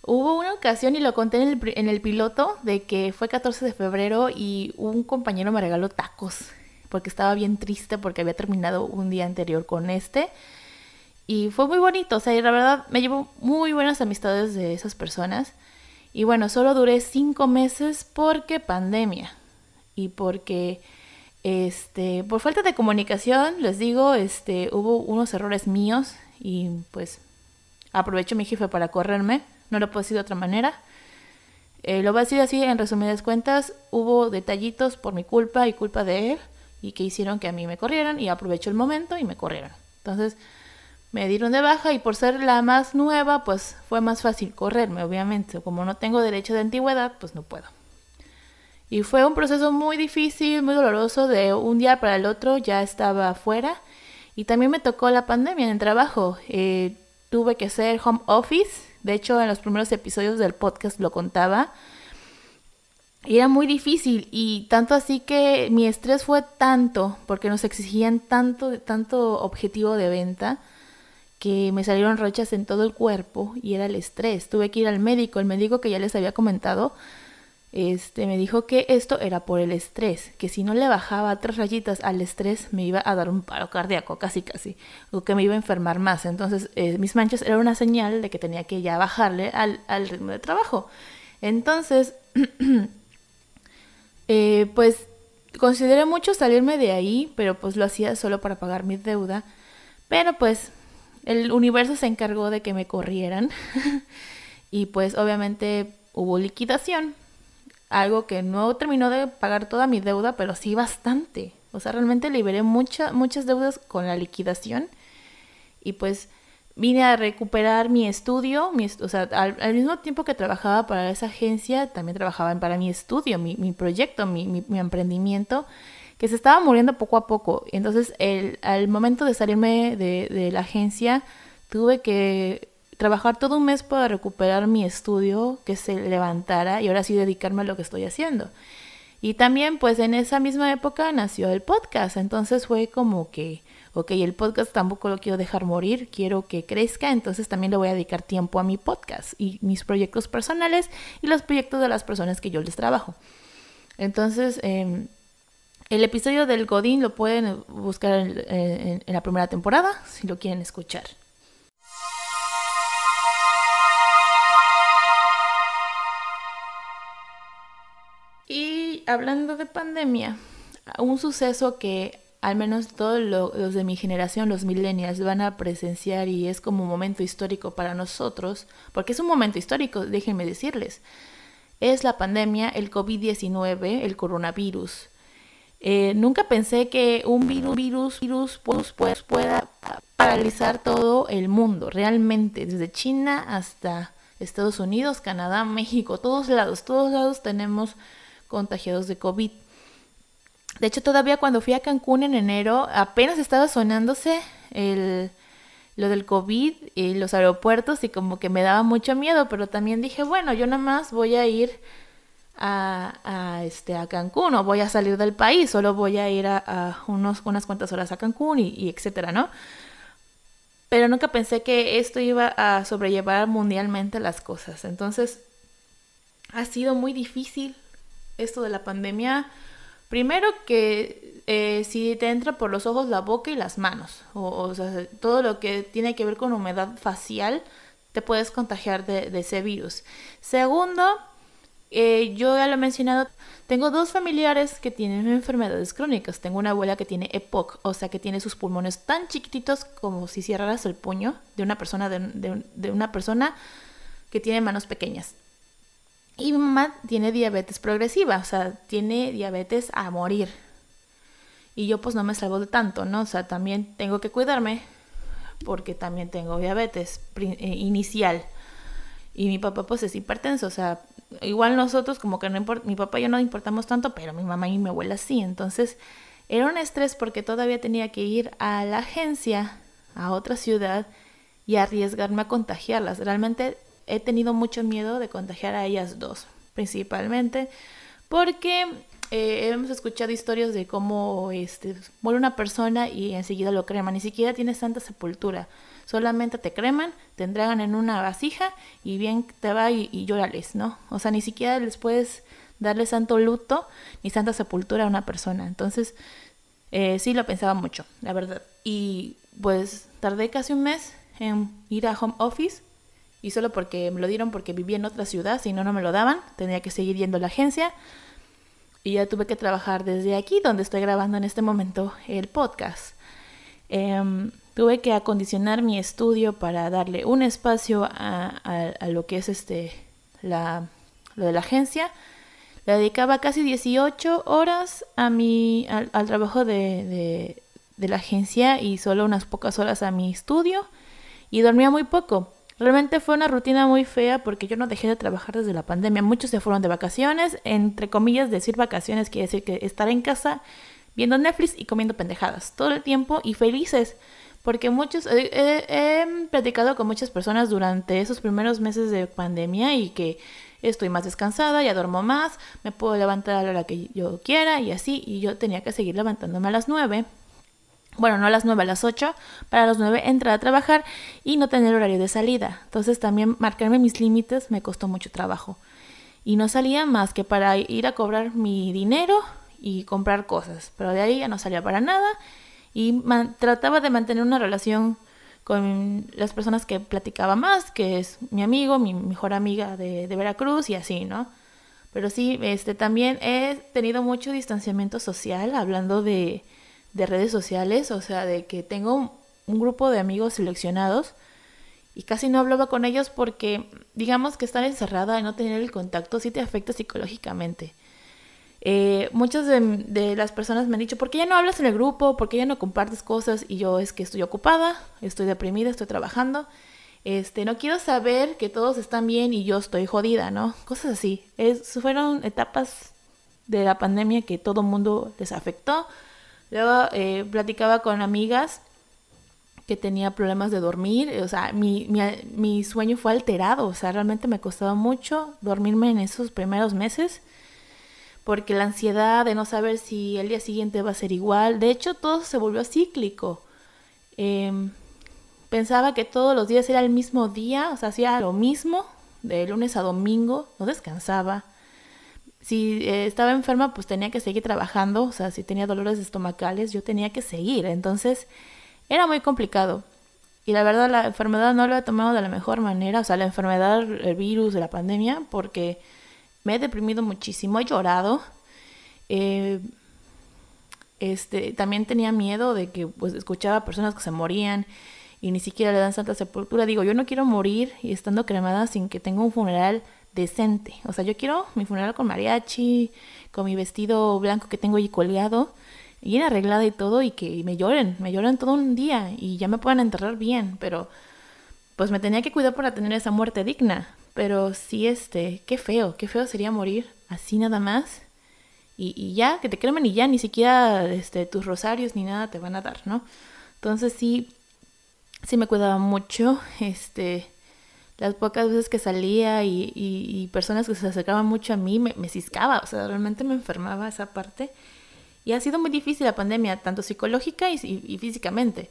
S2: hubo una ocasión, y lo conté en el, en el piloto, de que fue 14 de febrero y un compañero me regaló tacos, porque estaba bien triste porque había terminado un día anterior con este. Y fue muy bonito, o sea, y la verdad me llevo muy buenas amistades de esas personas. Y bueno, solo duré cinco meses porque pandemia y porque este, por falta de comunicación, les digo, este, hubo unos errores míos y pues aprovecho mi jefe para correrme, no lo puedo decir de otra manera. Eh, lo voy a decir así, en resumidas cuentas, hubo detallitos por mi culpa y culpa de él y que hicieron que a mí me corrieran y aprovecho el momento y me corrieron. Entonces me dieron de baja y por ser la más nueva, pues fue más fácil correrme, obviamente. Como no tengo derecho de antigüedad, pues no puedo. Y fue un proceso muy difícil, muy doloroso, de un día para el otro ya estaba afuera. Y también me tocó la pandemia en el trabajo. Eh, tuve que hacer home office. De hecho, en los primeros episodios del podcast lo contaba. Y era muy difícil y tanto así que mi estrés fue tanto, porque nos exigían tanto, tanto objetivo de venta, que me salieron rochas en todo el cuerpo y era el estrés. Tuve que ir al médico, el médico que ya les había comentado, este, me dijo que esto era por el estrés, que si no le bajaba tres rayitas al estrés me iba a dar un paro cardíaco, casi casi, o que me iba a enfermar más. Entonces, eh, mis manchas era una señal de que tenía que ya bajarle al, al ritmo de trabajo. Entonces, eh, pues consideré mucho salirme de ahí, pero pues lo hacía solo para pagar mi deuda. Pero pues el universo se encargó de que me corrieran y pues obviamente hubo liquidación algo que no terminó de pagar toda mi deuda, pero sí bastante. O sea, realmente liberé muchas muchas deudas con la liquidación y pues vine a recuperar mi estudio, mi, o sea, al, mismo tiempo que trabajaba para esa agencia, también trabajaba para mi estudio, mi, mi proyecto, mi, mi, emprendimiento, que se estaba muriendo poco a poco. Entonces, el, al momento de salirme de, de la agencia, tuve que trabajar todo un mes para recuperar mi estudio, que se levantara y ahora sí dedicarme a lo que estoy haciendo. Y también pues en esa misma época nació el podcast, entonces fue como que, ok, el podcast tampoco lo quiero dejar morir, quiero que crezca, entonces también le voy a dedicar tiempo a mi podcast y mis proyectos personales y los proyectos de las personas que yo les trabajo. Entonces, em, el episodio del Godín lo pueden buscar en la primera temporada si lo quieren escuchar. Hablando de pandemia, un suceso que al menos todos los de mi generación, los millennials, van a presenciar y es como un momento histórico para nosotros, porque es un momento histórico, déjenme decirles, es la pandemia, el COVID-19, el coronavirus. Eh, nunca pensé que un virus, virus, virus pues, pues, pueda paralizar todo el mundo, realmente, desde China hasta Estados Unidos, Canadá, México, todos lados, todos lados tenemos contagiados de COVID. De hecho, todavía cuando fui a Cancún en enero, apenas estaba sonándose el, lo del COVID y los aeropuertos y como que me daba mucho miedo, pero también dije, bueno, yo nada más voy a ir a, a, este, a Cancún o voy a salir del país, solo voy a ir a, unos, unas cuantas horas a Cancún y, y etcétera, ¿no? Pero nunca pensé que esto iba a sobrellevar mundialmente las cosas. Entonces, ha sido muy difícil esto de la pandemia, primero que eh, si te entra por los ojos, la boca y las manos, o, sea, todo lo que tiene que ver con humedad facial, te puedes contagiar de, ese virus. Segundo, eh, yo ya lo he mencionado, tengo dos familiares que tienen enfermedades crónicas. Tengo una abuela que tiene EPOC, o sea que tiene sus pulmones tan chiquititos como si cerraras el puño de una persona de una persona que tiene manos pequeñas. Y mi mamá tiene diabetes progresiva, o sea, tiene diabetes a morir. Y yo pues no me salvo de tanto, ¿no? O sea, también tengo que cuidarme porque también tengo diabetes eh, inicial. Y mi papá pues es hipertenso, o sea, igual nosotros como que no importa, mi papá y yo no importamos tanto, pero mi mamá y mi abuela sí. Entonces era un estrés porque todavía tenía que ir a la agencia, a otra ciudad y arriesgarme a contagiarlas. Realmente he tenido mucho miedo de contagiar a ellas dos, principalmente porque eh, hemos escuchado historias de cómo este, muere una persona y enseguida lo creman, ni siquiera tiene santa sepultura, solamente te creman, te entregan en una vasija y bien te va y, y llórales, ¿no? O sea, ni siquiera les puedes darle santo luto ni santa sepultura a una persona. Entonces, eh, sí lo pensaba mucho, la verdad. Y pues tardé casi un mes en ir a home office y solo porque me lo dieron porque vivía en otra ciudad, si no, no me lo daban, tenía que seguir yendo a la agencia y ya tuve que trabajar desde aquí donde estoy grabando en este momento el podcast. Em, tuve que acondicionar mi estudio para darle un espacio a, lo que es este la, lo de la agencia le dedicaba casi 18 horas a mi, al, trabajo de, de, la agencia y solo unas pocas horas a mi estudio y dormía muy poco. Realmente fue una rutina muy fea porque yo no dejé de trabajar desde la pandemia. Muchos se fueron de vacaciones, entre comillas, decir vacaciones quiere decir que estar en casa viendo Netflix y comiendo pendejadas todo el tiempo y felices. Porque muchos, he platicado con muchas personas durante esos primeros meses de pandemia y que estoy más descansada, ya duermo más, me puedo levantar a la hora que yo quiera y así, y yo tenía que seguir levantándome a las 9. Bueno, no a las 9, a las 8, para las 9 entrar a trabajar y no tener horario de salida. Entonces también marcarme mis límites me costó mucho trabajo. Y no salía más que para ir a cobrar mi dinero y comprar cosas. Pero de ahí ya no salía para nada y trataba de mantener una relación con las personas que platicaba más, que es mi amigo, mi mejor amiga de, Veracruz y así, ¿no? Pero sí, este, también he tenido mucho distanciamiento social, hablando de, de redes sociales, o sea, de que tengo un, grupo de amigos seleccionados y casi no hablaba con ellos porque, digamos que estar encerrada y no tener el contacto sí te afecta psicológicamente. Eh, muchas de, las personas me han dicho, ¿por qué ya no hablas en el grupo? ¿Por qué ya no compartes cosas? Y yo es que estoy ocupada, estoy deprimida, estoy trabajando. Este, no quiero saber que todos están bien y yo estoy jodida, ¿no? Cosas así. Es, fueron etapas de la pandemia que todo mundo les afectó. Luego eh, platicaba con amigas que tenía problemas de dormir, o sea, mi, mi, mi sueño fue alterado, o sea, realmente me costaba mucho dormirme en esos primeros meses porque la ansiedad de no saber si el día siguiente va a ser igual, de hecho todo se volvió cíclico. Em, pensaba que todos los días era el mismo día, o sea, hacía lo mismo, de lunes a domingo, no descansaba. Si eh, estaba enferma, pues tenía que seguir trabajando, o sea, si tenía dolores estomacales, yo tenía que seguir, entonces era muy complicado. Y la verdad, la enfermedad no lo he tomado de la mejor manera, o sea, la enfermedad, el virus, la pandemia, porque me he deprimido muchísimo, he llorado. Eh, este, también tenía miedo de que pues escuchaba personas que se morían y ni siquiera le dan santa sepultura. Digo, yo no quiero morir y estando cremada sin que tenga un funeral decente. O sea, yo quiero mi funeral con mariachi, con mi vestido blanco que tengo ahí colgado, bien arreglada y todo, y que me lloren, me lloren todo un día y ya me puedan enterrar bien, pero pues me tenía que cuidar para tener esa muerte digna. Pero sí, este, qué feo, qué feo sería morir así nada más. Y, ya, que te cremen y ya, ni siquiera este, tus rosarios ni nada te van a dar, ¿no? Entonces sí, sí me cuidaba mucho. Este, las pocas veces que salía y, y, personas que se acercaban mucho a mí, me, me, ciscaba, o sea, realmente me enfermaba esa parte. Y ha sido muy difícil la pandemia, tanto psicológica y, físicamente.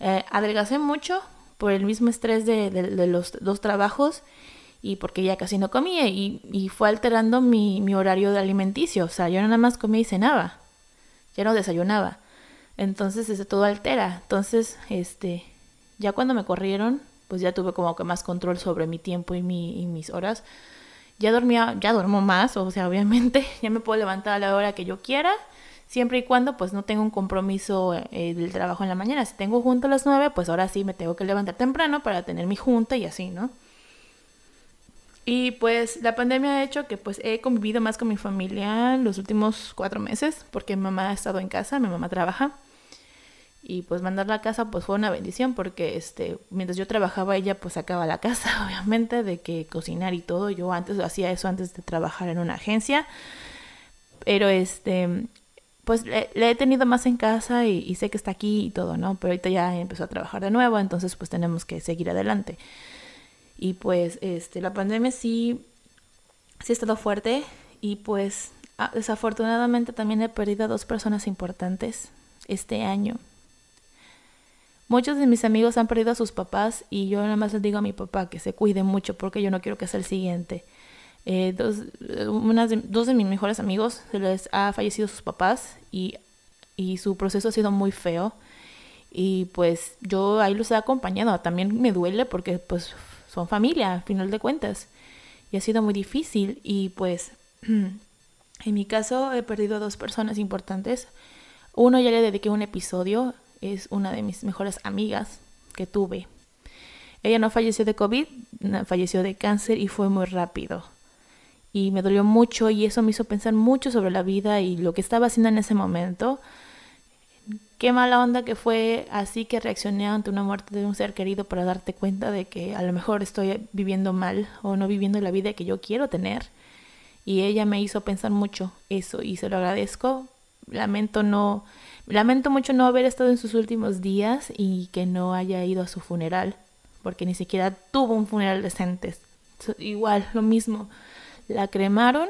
S2: Eh, adelgacé mucho por el mismo estrés de, de, los dos trabajos y porque ya casi no comía y, fue alterando mi, mi, horario de alimenticio. O sea, yo nada más comía y cenaba, ya no desayunaba. Entonces, ese todo altera. Entonces, este, ya cuando me corrieron, pues ya tuve como que más control sobre mi tiempo y, mi, y mis horas. Ya dormía, ya duermo más, o sea, obviamente, ya me puedo levantar a la hora que yo quiera, siempre y cuando pues no tengo un compromiso eh, del trabajo en la mañana. Si tengo junta a las nueve, pues ahora sí me tengo que levantar temprano para tener mi junta y así, ¿no? Y pues la pandemia ha hecho que pues he convivido más con mi familia los últimos cuatro meses porque mi mamá ha estado en casa, mi mamá trabaja. Y pues mandarla a casa pues fue una bendición porque este mientras yo trabajaba ella pues sacaba la casa obviamente de que cocinar y todo. Yo antes hacía eso antes de trabajar en una agencia. Pero este pues le, he tenido más en casa y, sé que está aquí y todo, ¿no? Pero ahorita ya empezó a trabajar de nuevo, entonces pues tenemos que seguir adelante. Y pues este, la pandemia sí, sí ha estado fuerte y pues desafortunadamente también he perdido a dos personas importantes este año. Muchos de mis amigos han perdido a sus papás y yo nada más les digo a mi papá que se cuide mucho porque yo no quiero que sea el siguiente. Eh, de, dos de mis mejores amigos se les ha fallecido sus papás y, y su proceso ha sido muy feo. Y pues yo ahí los he acompañado. También me duele porque pues son familia, al final de cuentas. Y ha sido muy difícil. Y pues en mi caso he perdido a dos personas importantes. Uno ya le dediqué un episodio. Es una de mis mejores amigas que tuve. Ella no falleció de COVID, falleció de cáncer y fue muy rápido y me dolió mucho y eso me hizo pensar mucho sobre la vida y lo que estaba haciendo en ese momento. Qué mala onda que fue así que reaccioné ante una muerte de un ser querido para darte cuenta de que a lo mejor estoy viviendo mal o no viviendo la vida que yo quiero tener. Y ella me hizo pensar mucho eso y se lo agradezco. Lamento no lamento mucho no haber estado en sus últimos días y que no haya ido a su funeral, porque ni siquiera tuvo un funeral decente. Igual, lo mismo la cremaron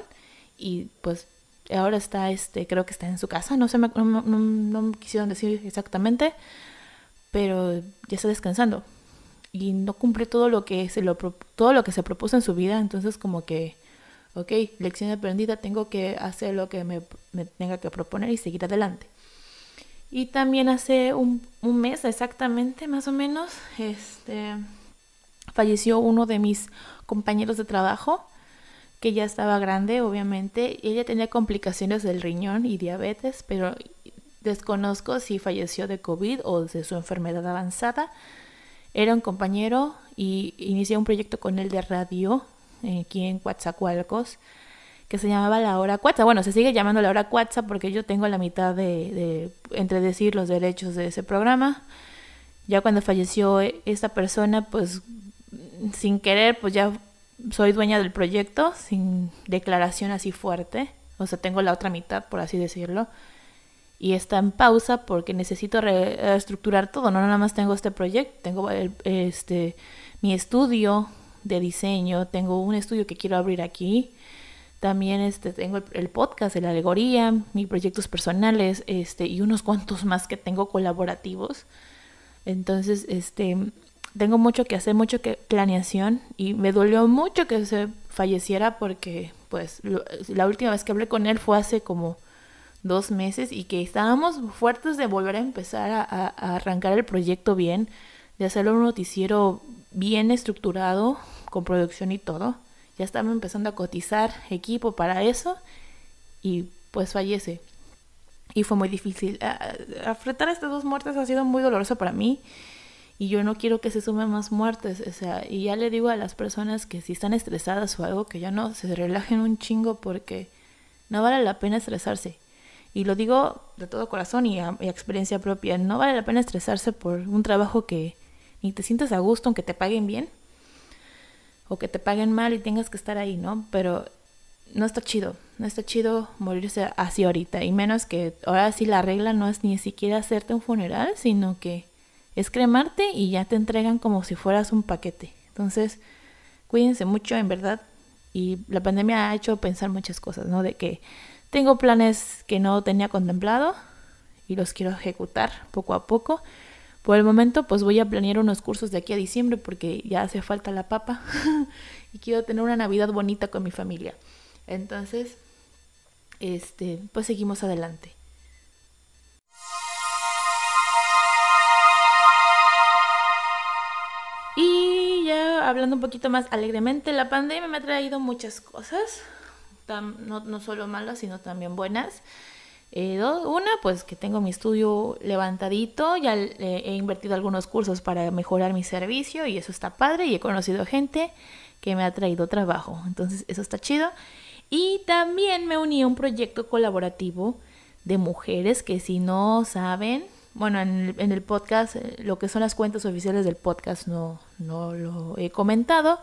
S2: y pues ahora está, este, creo que está en su casa, no sé, no, no, no quisieron decir exactamente, pero ya está descansando y no cumple todo lo que se lo todo lo que se propuso en su vida, entonces como que ok, lección aprendida, tengo que hacer lo que me, me tenga que proponer y seguir adelante. Y también hace un, mes exactamente, más o menos, este, falleció uno de mis compañeros de trabajo que ya estaba grande, obviamente. Ella tenía complicaciones del riñón y diabetes, pero desconozco si falleció de COVID o de su enfermedad avanzada. Era un compañero y inicié un proyecto con él de radio eh, aquí en Coatzacoalcos que se llamaba La Hora Cuatza. Bueno, se sigue llamando La Hora Cuatza porque yo tengo la mitad de, entre decir los derechos de ese programa. Ya cuando falleció esta persona, pues sin querer, pues ya soy dueña del proyecto sin declaración así fuerte. O sea, tengo la otra mitad, por así decirlo. Y está en pausa porque necesito reestructurar todo. No nada más tengo este proyecto, tengo este, mi estudio de diseño, tengo un estudio que quiero abrir aquí. También este, tengo el, el podcast de la alegoría, mis proyectos personales este, y unos cuantos más que tengo colaborativos. Entonces, este, tengo mucho que hacer, mucho que planeación y me dolió mucho que se falleciera porque pues la última vez que hablé con él fue hace como dos meses y que estábamos fuertes de volver a empezar a, a arrancar el proyecto bien, de hacerlo un noticiero bien estructurado, con producción y todo. Ya estaba empezando a cotizar equipo para eso y pues fallece. Y fue muy difícil. Afrontar estas dos muertes ha sido muy doloroso para mí y yo no quiero que se sumen más muertes, o sea, y ya le digo a las personas que si están estresadas o algo, que ya no se relajen un chingo porque no vale la pena estresarse. Y lo digo de todo corazón y a, experiencia propia, no vale la pena estresarse por un trabajo que ni te sientes a gusto aunque te paguen bien o que te paguen mal y tengas que estar ahí, ¿no? Pero no está chido, no está chido morirse así ahorita y menos que ahora sí la regla no es ni siquiera hacerte un funeral, sino que es cremarte y ya te entregan como si fueras un paquete. Entonces, cuídense mucho, en verdad. Y la pandemia ha hecho pensar muchas cosas, ¿no? De que tengo planes que no tenía contemplado y los quiero ejecutar poco a poco. Por el momento, pues voy a planear unos cursos de aquí a diciembre porque ya hace falta la papa y quiero tener una Navidad bonita con mi familia. Entonces, este, pues seguimos adelante. hablando un poquito más alegremente, la pandemia me ha traído muchas cosas, no, no solo malas, sino también buenas. Eh, una, pues que tengo mi estudio levantadito, ya he invertido algunos cursos para mejorar mi servicio y eso está padre y he conocido gente que me ha traído trabajo, entonces eso está chido. Y también me uní a un proyecto colaborativo de mujeres que si no saben, bueno, en el, podcast, eh, lo que son las cuentas oficiales del podcast no, no lo he comentado.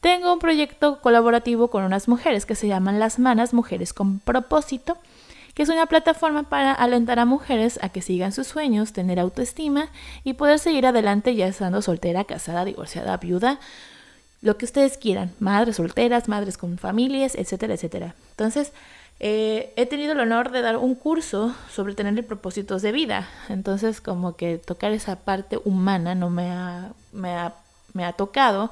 S2: Tengo un proyecto colaborativo con unas mujeres que se llaman Las Manas Mujeres con Propósito, que es una plataforma para alentar a mujeres a que sigan sus sueños, tener autoestima y poder seguir adelante ya estando soltera, casada, divorciada, viuda, lo que ustedes quieran, madres solteras, madres con familias, etcétera, etcétera. Entonces, eh, he tenido el honor de dar un curso sobre tener propósitos de vida. Entonces, como que tocar esa parte humana no me ha, me ha, me ha tocado.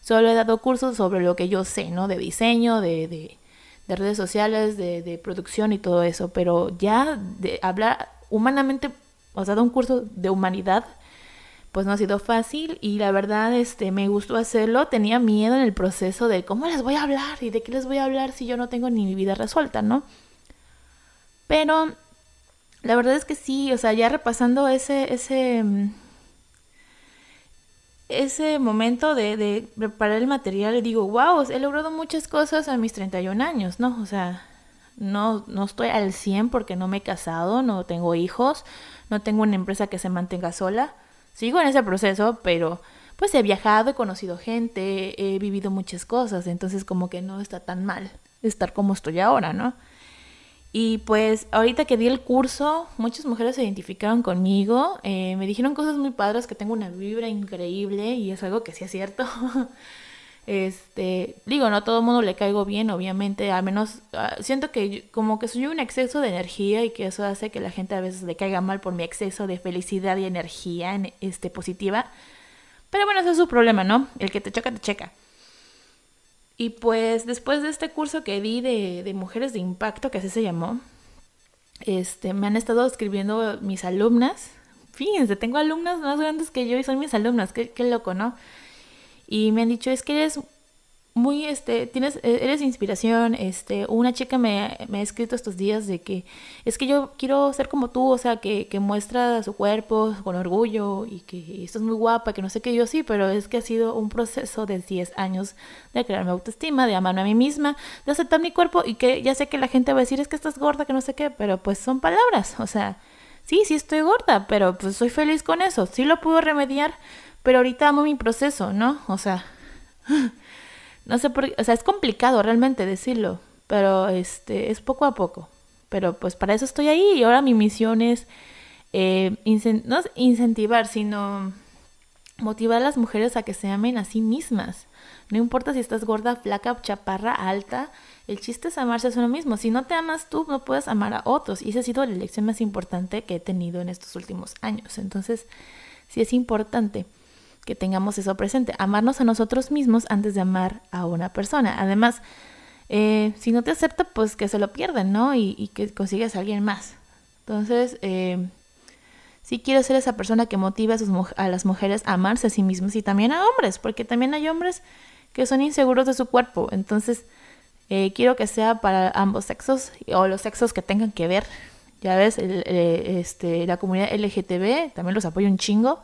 S2: Solo he dado cursos sobre lo que yo sé, ¿no? De diseño, de, de, de redes sociales, de, de, producción y todo eso. Pero ya de hablar humanamente, o sea, dar un curso de humanidad, pues no ha sido fácil y la verdad este me gustó hacerlo, tenía miedo en el proceso de cómo les voy a hablar y de qué les voy a hablar si yo no tengo ni mi vida resuelta, ¿no? Pero la verdad es que sí, o sea, ya repasando ese ese ese momento de, de preparar el material, digo, wow, he logrado muchas cosas a mis 31 años, ¿no? O sea, no, no estoy al 100 porque no me he casado, no tengo hijos, no tengo una empresa que se mantenga sola Sigo en ese proceso, pero pues he viajado, he conocido gente, he vivido muchas cosas, entonces como que no está tan mal estar como estoy ahora, ¿no? Y pues ahorita que di el curso, muchas mujeres se identificaron conmigo, eh, me dijeron cosas muy padres, que tengo una vibra increíble y es algo que sí es cierto. Este, digo, no a todo el mundo le caigo bien, obviamente, al menos uh, siento que como que soy un exceso de energía y que eso hace que la gente a veces le caiga mal por mi exceso de felicidad y energía este, positiva. Pero bueno, ese es su problema, ¿no? El que te choca, te checa. Y pues después de este curso que di de, de mujeres de impacto, que así se llamó, este, me han estado escribiendo mis alumnas. Fíjense, tengo alumnas más grandes que yo y son mis alumnas, qué, qué loco, ¿no? y me han dicho, es que eres muy, este, tienes, e-, eres inspiración, este, una chica me, me, ha escrito estos días de que es que yo quiero ser como tú, o sea, que, que muestra su cuerpo con orgullo y que estás muy guapa, que no sé qué, yo sí, pero es que ha sido un proceso de 10 años de crear mi autoestima, de amarme a mí misma, de aceptar mi cuerpo y que ya sé que la gente va a decir, es que estás gorda, que no sé qué, pero pues son palabras, o sea, sí, sí estoy gorda, pero pues soy feliz con eso, sí lo puedo remediar, pero ahorita amo mi proceso, ¿no? O sea, no sé por qué, o sea, es complicado realmente decirlo, pero este, es poco a poco. Pero pues para eso estoy ahí y ahora mi misión es eh, no incentivar, sino motivar a las mujeres a que se amen a sí mismas. No importa si estás gorda, flaca, chaparra, alta, el chiste es amarse a uno mismo. Si no te amas tú, no puedes amar a otros. Y esa ha sido la lección más importante que he tenido en estos últimos años. Entonces, sí es importante que tengamos eso presente, amarnos a nosotros mismos antes de amar a una persona. Además, eh, si no te acepta, pues que se lo pierden, ¿no? Y, que consigas a alguien más. Entonces, eh, sí quiero ser esa persona que motiva a, sus, a las mujeres a amarse a sí mismos y también a hombres, porque también hay hombres que son inseguros de su cuerpo. Entonces, eh, quiero que sea para ambos sexos o los sexos que tengan que ver. Ya ves, el, este, la comunidad LGTB también los apoyo un chingo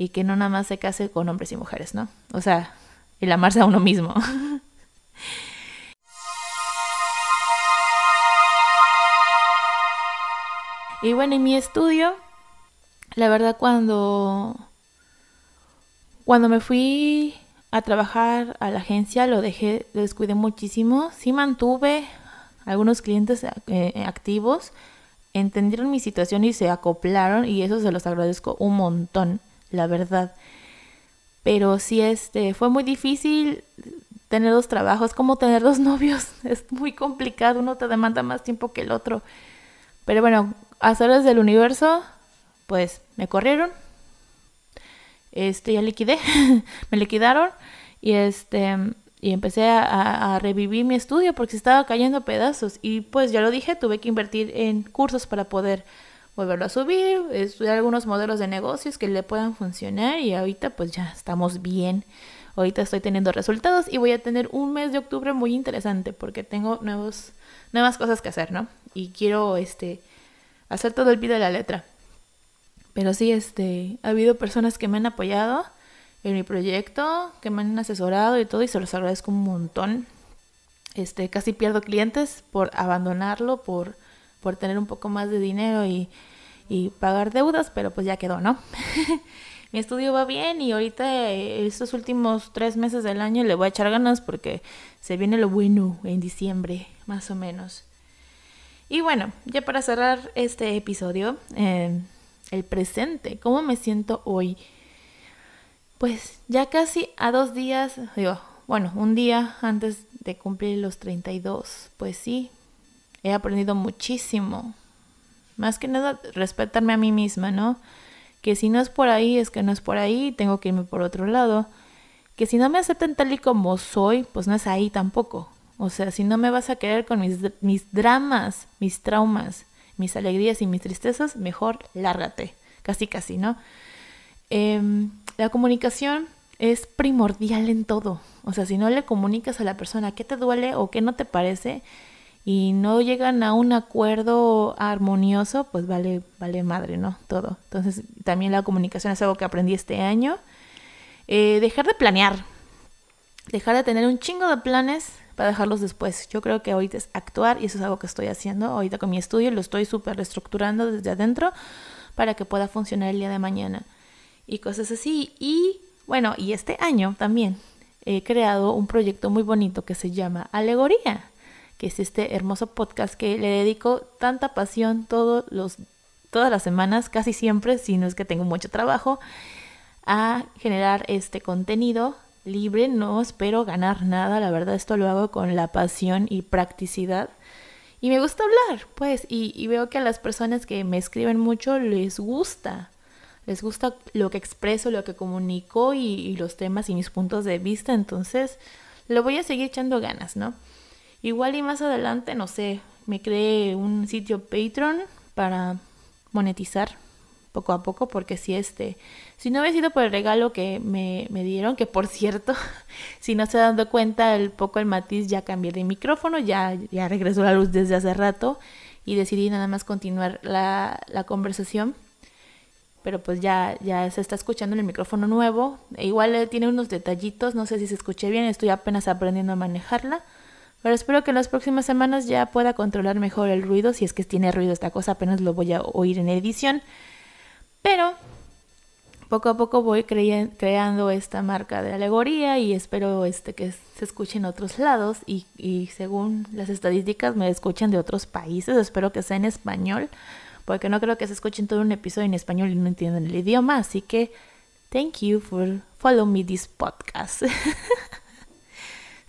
S2: y que no nada más se case con hombres y mujeres, ¿no? O sea, el amarse a uno mismo. y bueno, en mi estudio, la verdad cuando cuando me fui a trabajar a la agencia lo dejé, lo descuidé muchísimo. Sí mantuve algunos clientes eh, activos, entendieron mi situación y se acoplaron y eso se los agradezco un montón la verdad. Pero sí, este, fue muy difícil tener dos trabajos, como tener dos novios. Es muy complicado, uno te demanda más tiempo que el otro. Pero bueno, a horas del universo, pues me corrieron. Este, ya liquidé, me liquidaron y este, y empecé a, revivir mi estudio porque se estaba cayendo pedazos. Y pues ya lo dije, tuve que invertir en cursos para poder volverlo a subir, estudiar algunos modelos de negocios que le puedan funcionar y ahorita pues ya estamos bien. Ahorita estoy teniendo resultados y voy a tener un mes de octubre muy interesante porque tengo nuevos, nuevas cosas que hacer, ¿no? Y quiero este hacer todo el pie de la letra. Pero sí, este, ha habido personas que me han apoyado en mi proyecto, que me han asesorado y todo, y se los agradezco un montón. Este, casi pierdo clientes por abandonarlo, por por tener un poco más de dinero y, y pagar deudas, pero pues ya quedó, ¿no? Mi estudio va bien y ahorita eh, estos últimos tres meses del año le voy a echar ganas porque se viene lo bueno en diciembre, más o menos. Y bueno, ya para cerrar este episodio, eh, el presente, ¿cómo me siento hoy? pues ya casi a dos días, digo, bueno, un día antes de cumplir los 32, pues sí, he aprendido muchísimo. Más que nada, respetarme a mí misma, ¿no? Que si no es por ahí, es que no es por ahí, tengo que irme por otro lado. Que si no me aceptan tal y como soy, pues no es ahí tampoco. O sea, si no me vas a querer con mis, mis dramas, mis traumas, mis alegrías y mis tristezas, mejor lárgate. Casi, casi, ¿no? Em, la comunicación es primordial en todo. O sea, si no le comunicas a la persona qué te duele o qué no te parece y no llegan a un acuerdo armonioso, pues vale, vale madre, ¿no? Todo. Entonces, también la comunicación es algo que aprendí este año. Eh, dejar de planear. Dejar de tener un chingo de planes para dejarlos después. Yo creo que ahorita es actuar y eso es algo que estoy haciendo. Ahorita con mi estudio lo estoy súper reestructurando desde adentro para que pueda funcionar el día de mañana y cosas así. Y bueno, y este año también he creado un proyecto muy bonito que se llama Alegoría, que es este hermoso podcast que le dedico tanta pasión todos los, todas las semanas, casi siempre, si no es que tengo mucho trabajo, a generar este contenido libre. No espero ganar nada, la verdad esto lo hago con la pasión y practicidad. Y me gusta hablar, pues, y, veo que a las personas que me escriben mucho les gusta les gusta lo que expreso, lo que comunico y, los temas y mis puntos de vista, entonces lo voy a seguir echando ganas, ¿no? Igual y más adelante, no sé, me creé un sitio Patreon para monetizar poco a poco, porque si este, si no hubiera sido por el regalo que me, me dieron, que por cierto, si no se han cuenta, el poco el matiz ya cambié de micrófono, ya, ya regresó la luz desde hace rato y decidí nada más continuar la, la conversación pero pues ya, ya se está escuchando en el micrófono nuevo. E igual eh, tiene unos detallitos, no sé si se escuche bien, estoy apenas aprendiendo a manejarla. Pero espero que en las próximas semanas ya pueda controlar mejor el ruido. Si es que tiene ruido esta cosa, apenas lo voy a oír en edición. Pero poco a poco voy creando esta marca de alegoría y espero este, que se escuche en otros lados. Y, y según las estadísticas me escuchan de otros países. Espero que sea en español porque no creo que se escuchen todo un episodio en español y no entiendan el idioma, así que thank you for follow me this podcast.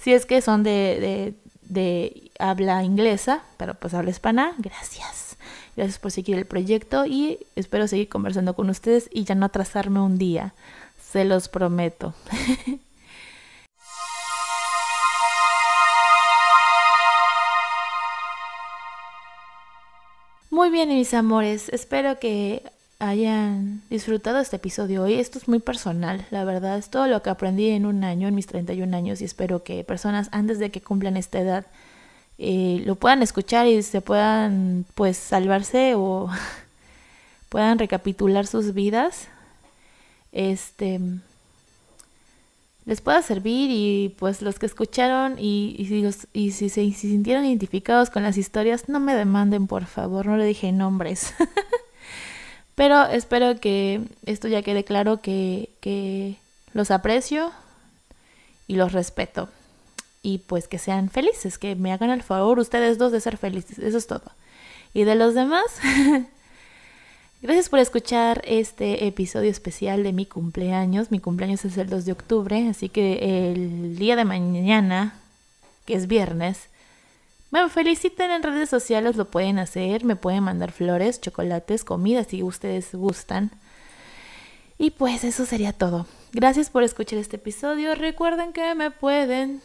S2: si es que son de, de, habla inglesa, pero pues habla hispana, gracias. Gracias por seguir el proyecto y espero seguir conversando con ustedes y ya no atrasarme un día, se los prometo. Muy bien, mis amores, espero que hayan disfrutado este episodio hoy. Esto es muy personal, la verdad, es todo lo que aprendí en un año, en mis 31 años, y espero que personas antes de que cumplan esta edad eh, lo puedan escuchar y se puedan, pues, salvarse o puedan recapitular sus vidas. Este les pueda servir y pues los que escucharon y, y, si, se sintieron identificados con las historias, no me demanden por favor, no le dije nombres. Pero espero que esto ya quede claro que, que los aprecio y los respeto. Y pues que sean felices, que me hagan el favor ustedes dos de ser felices, eso es todo. Y de los demás, Gracias por escuchar este episodio especial de mi cumpleaños. Mi cumpleaños es el 2 de octubre, así que el día de mañana, que es viernes, me feliciten en redes sociales, lo pueden hacer, me pueden mandar flores, chocolates, comida si ustedes gustan. Y pues eso sería todo. Gracias por escuchar este episodio. Recuerden que me pueden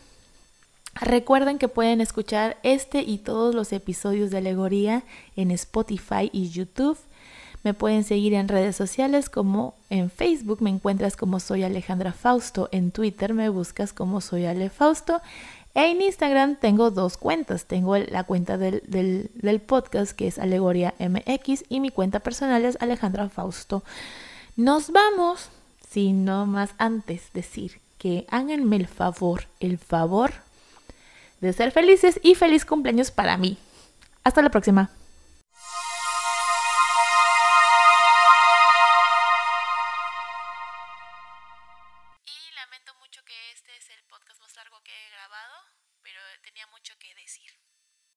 S2: Recuerden que pueden escuchar este y todos los episodios de Alegoría en Spotify y YouTube. Me pueden seguir en redes sociales como en Facebook me encuentras como soy Alejandra Fausto, en Twitter me buscas como soy Ale Fausto. En Instagram tengo dos cuentas. Tengo la cuenta del, del, podcast que es Alegoría MX y mi cuenta personal es Alejandra Fausto. Nos vamos, si no más antes decir que háganme el favor, el favor de ser felices y feliz cumpleaños para mí. Hasta la próxima.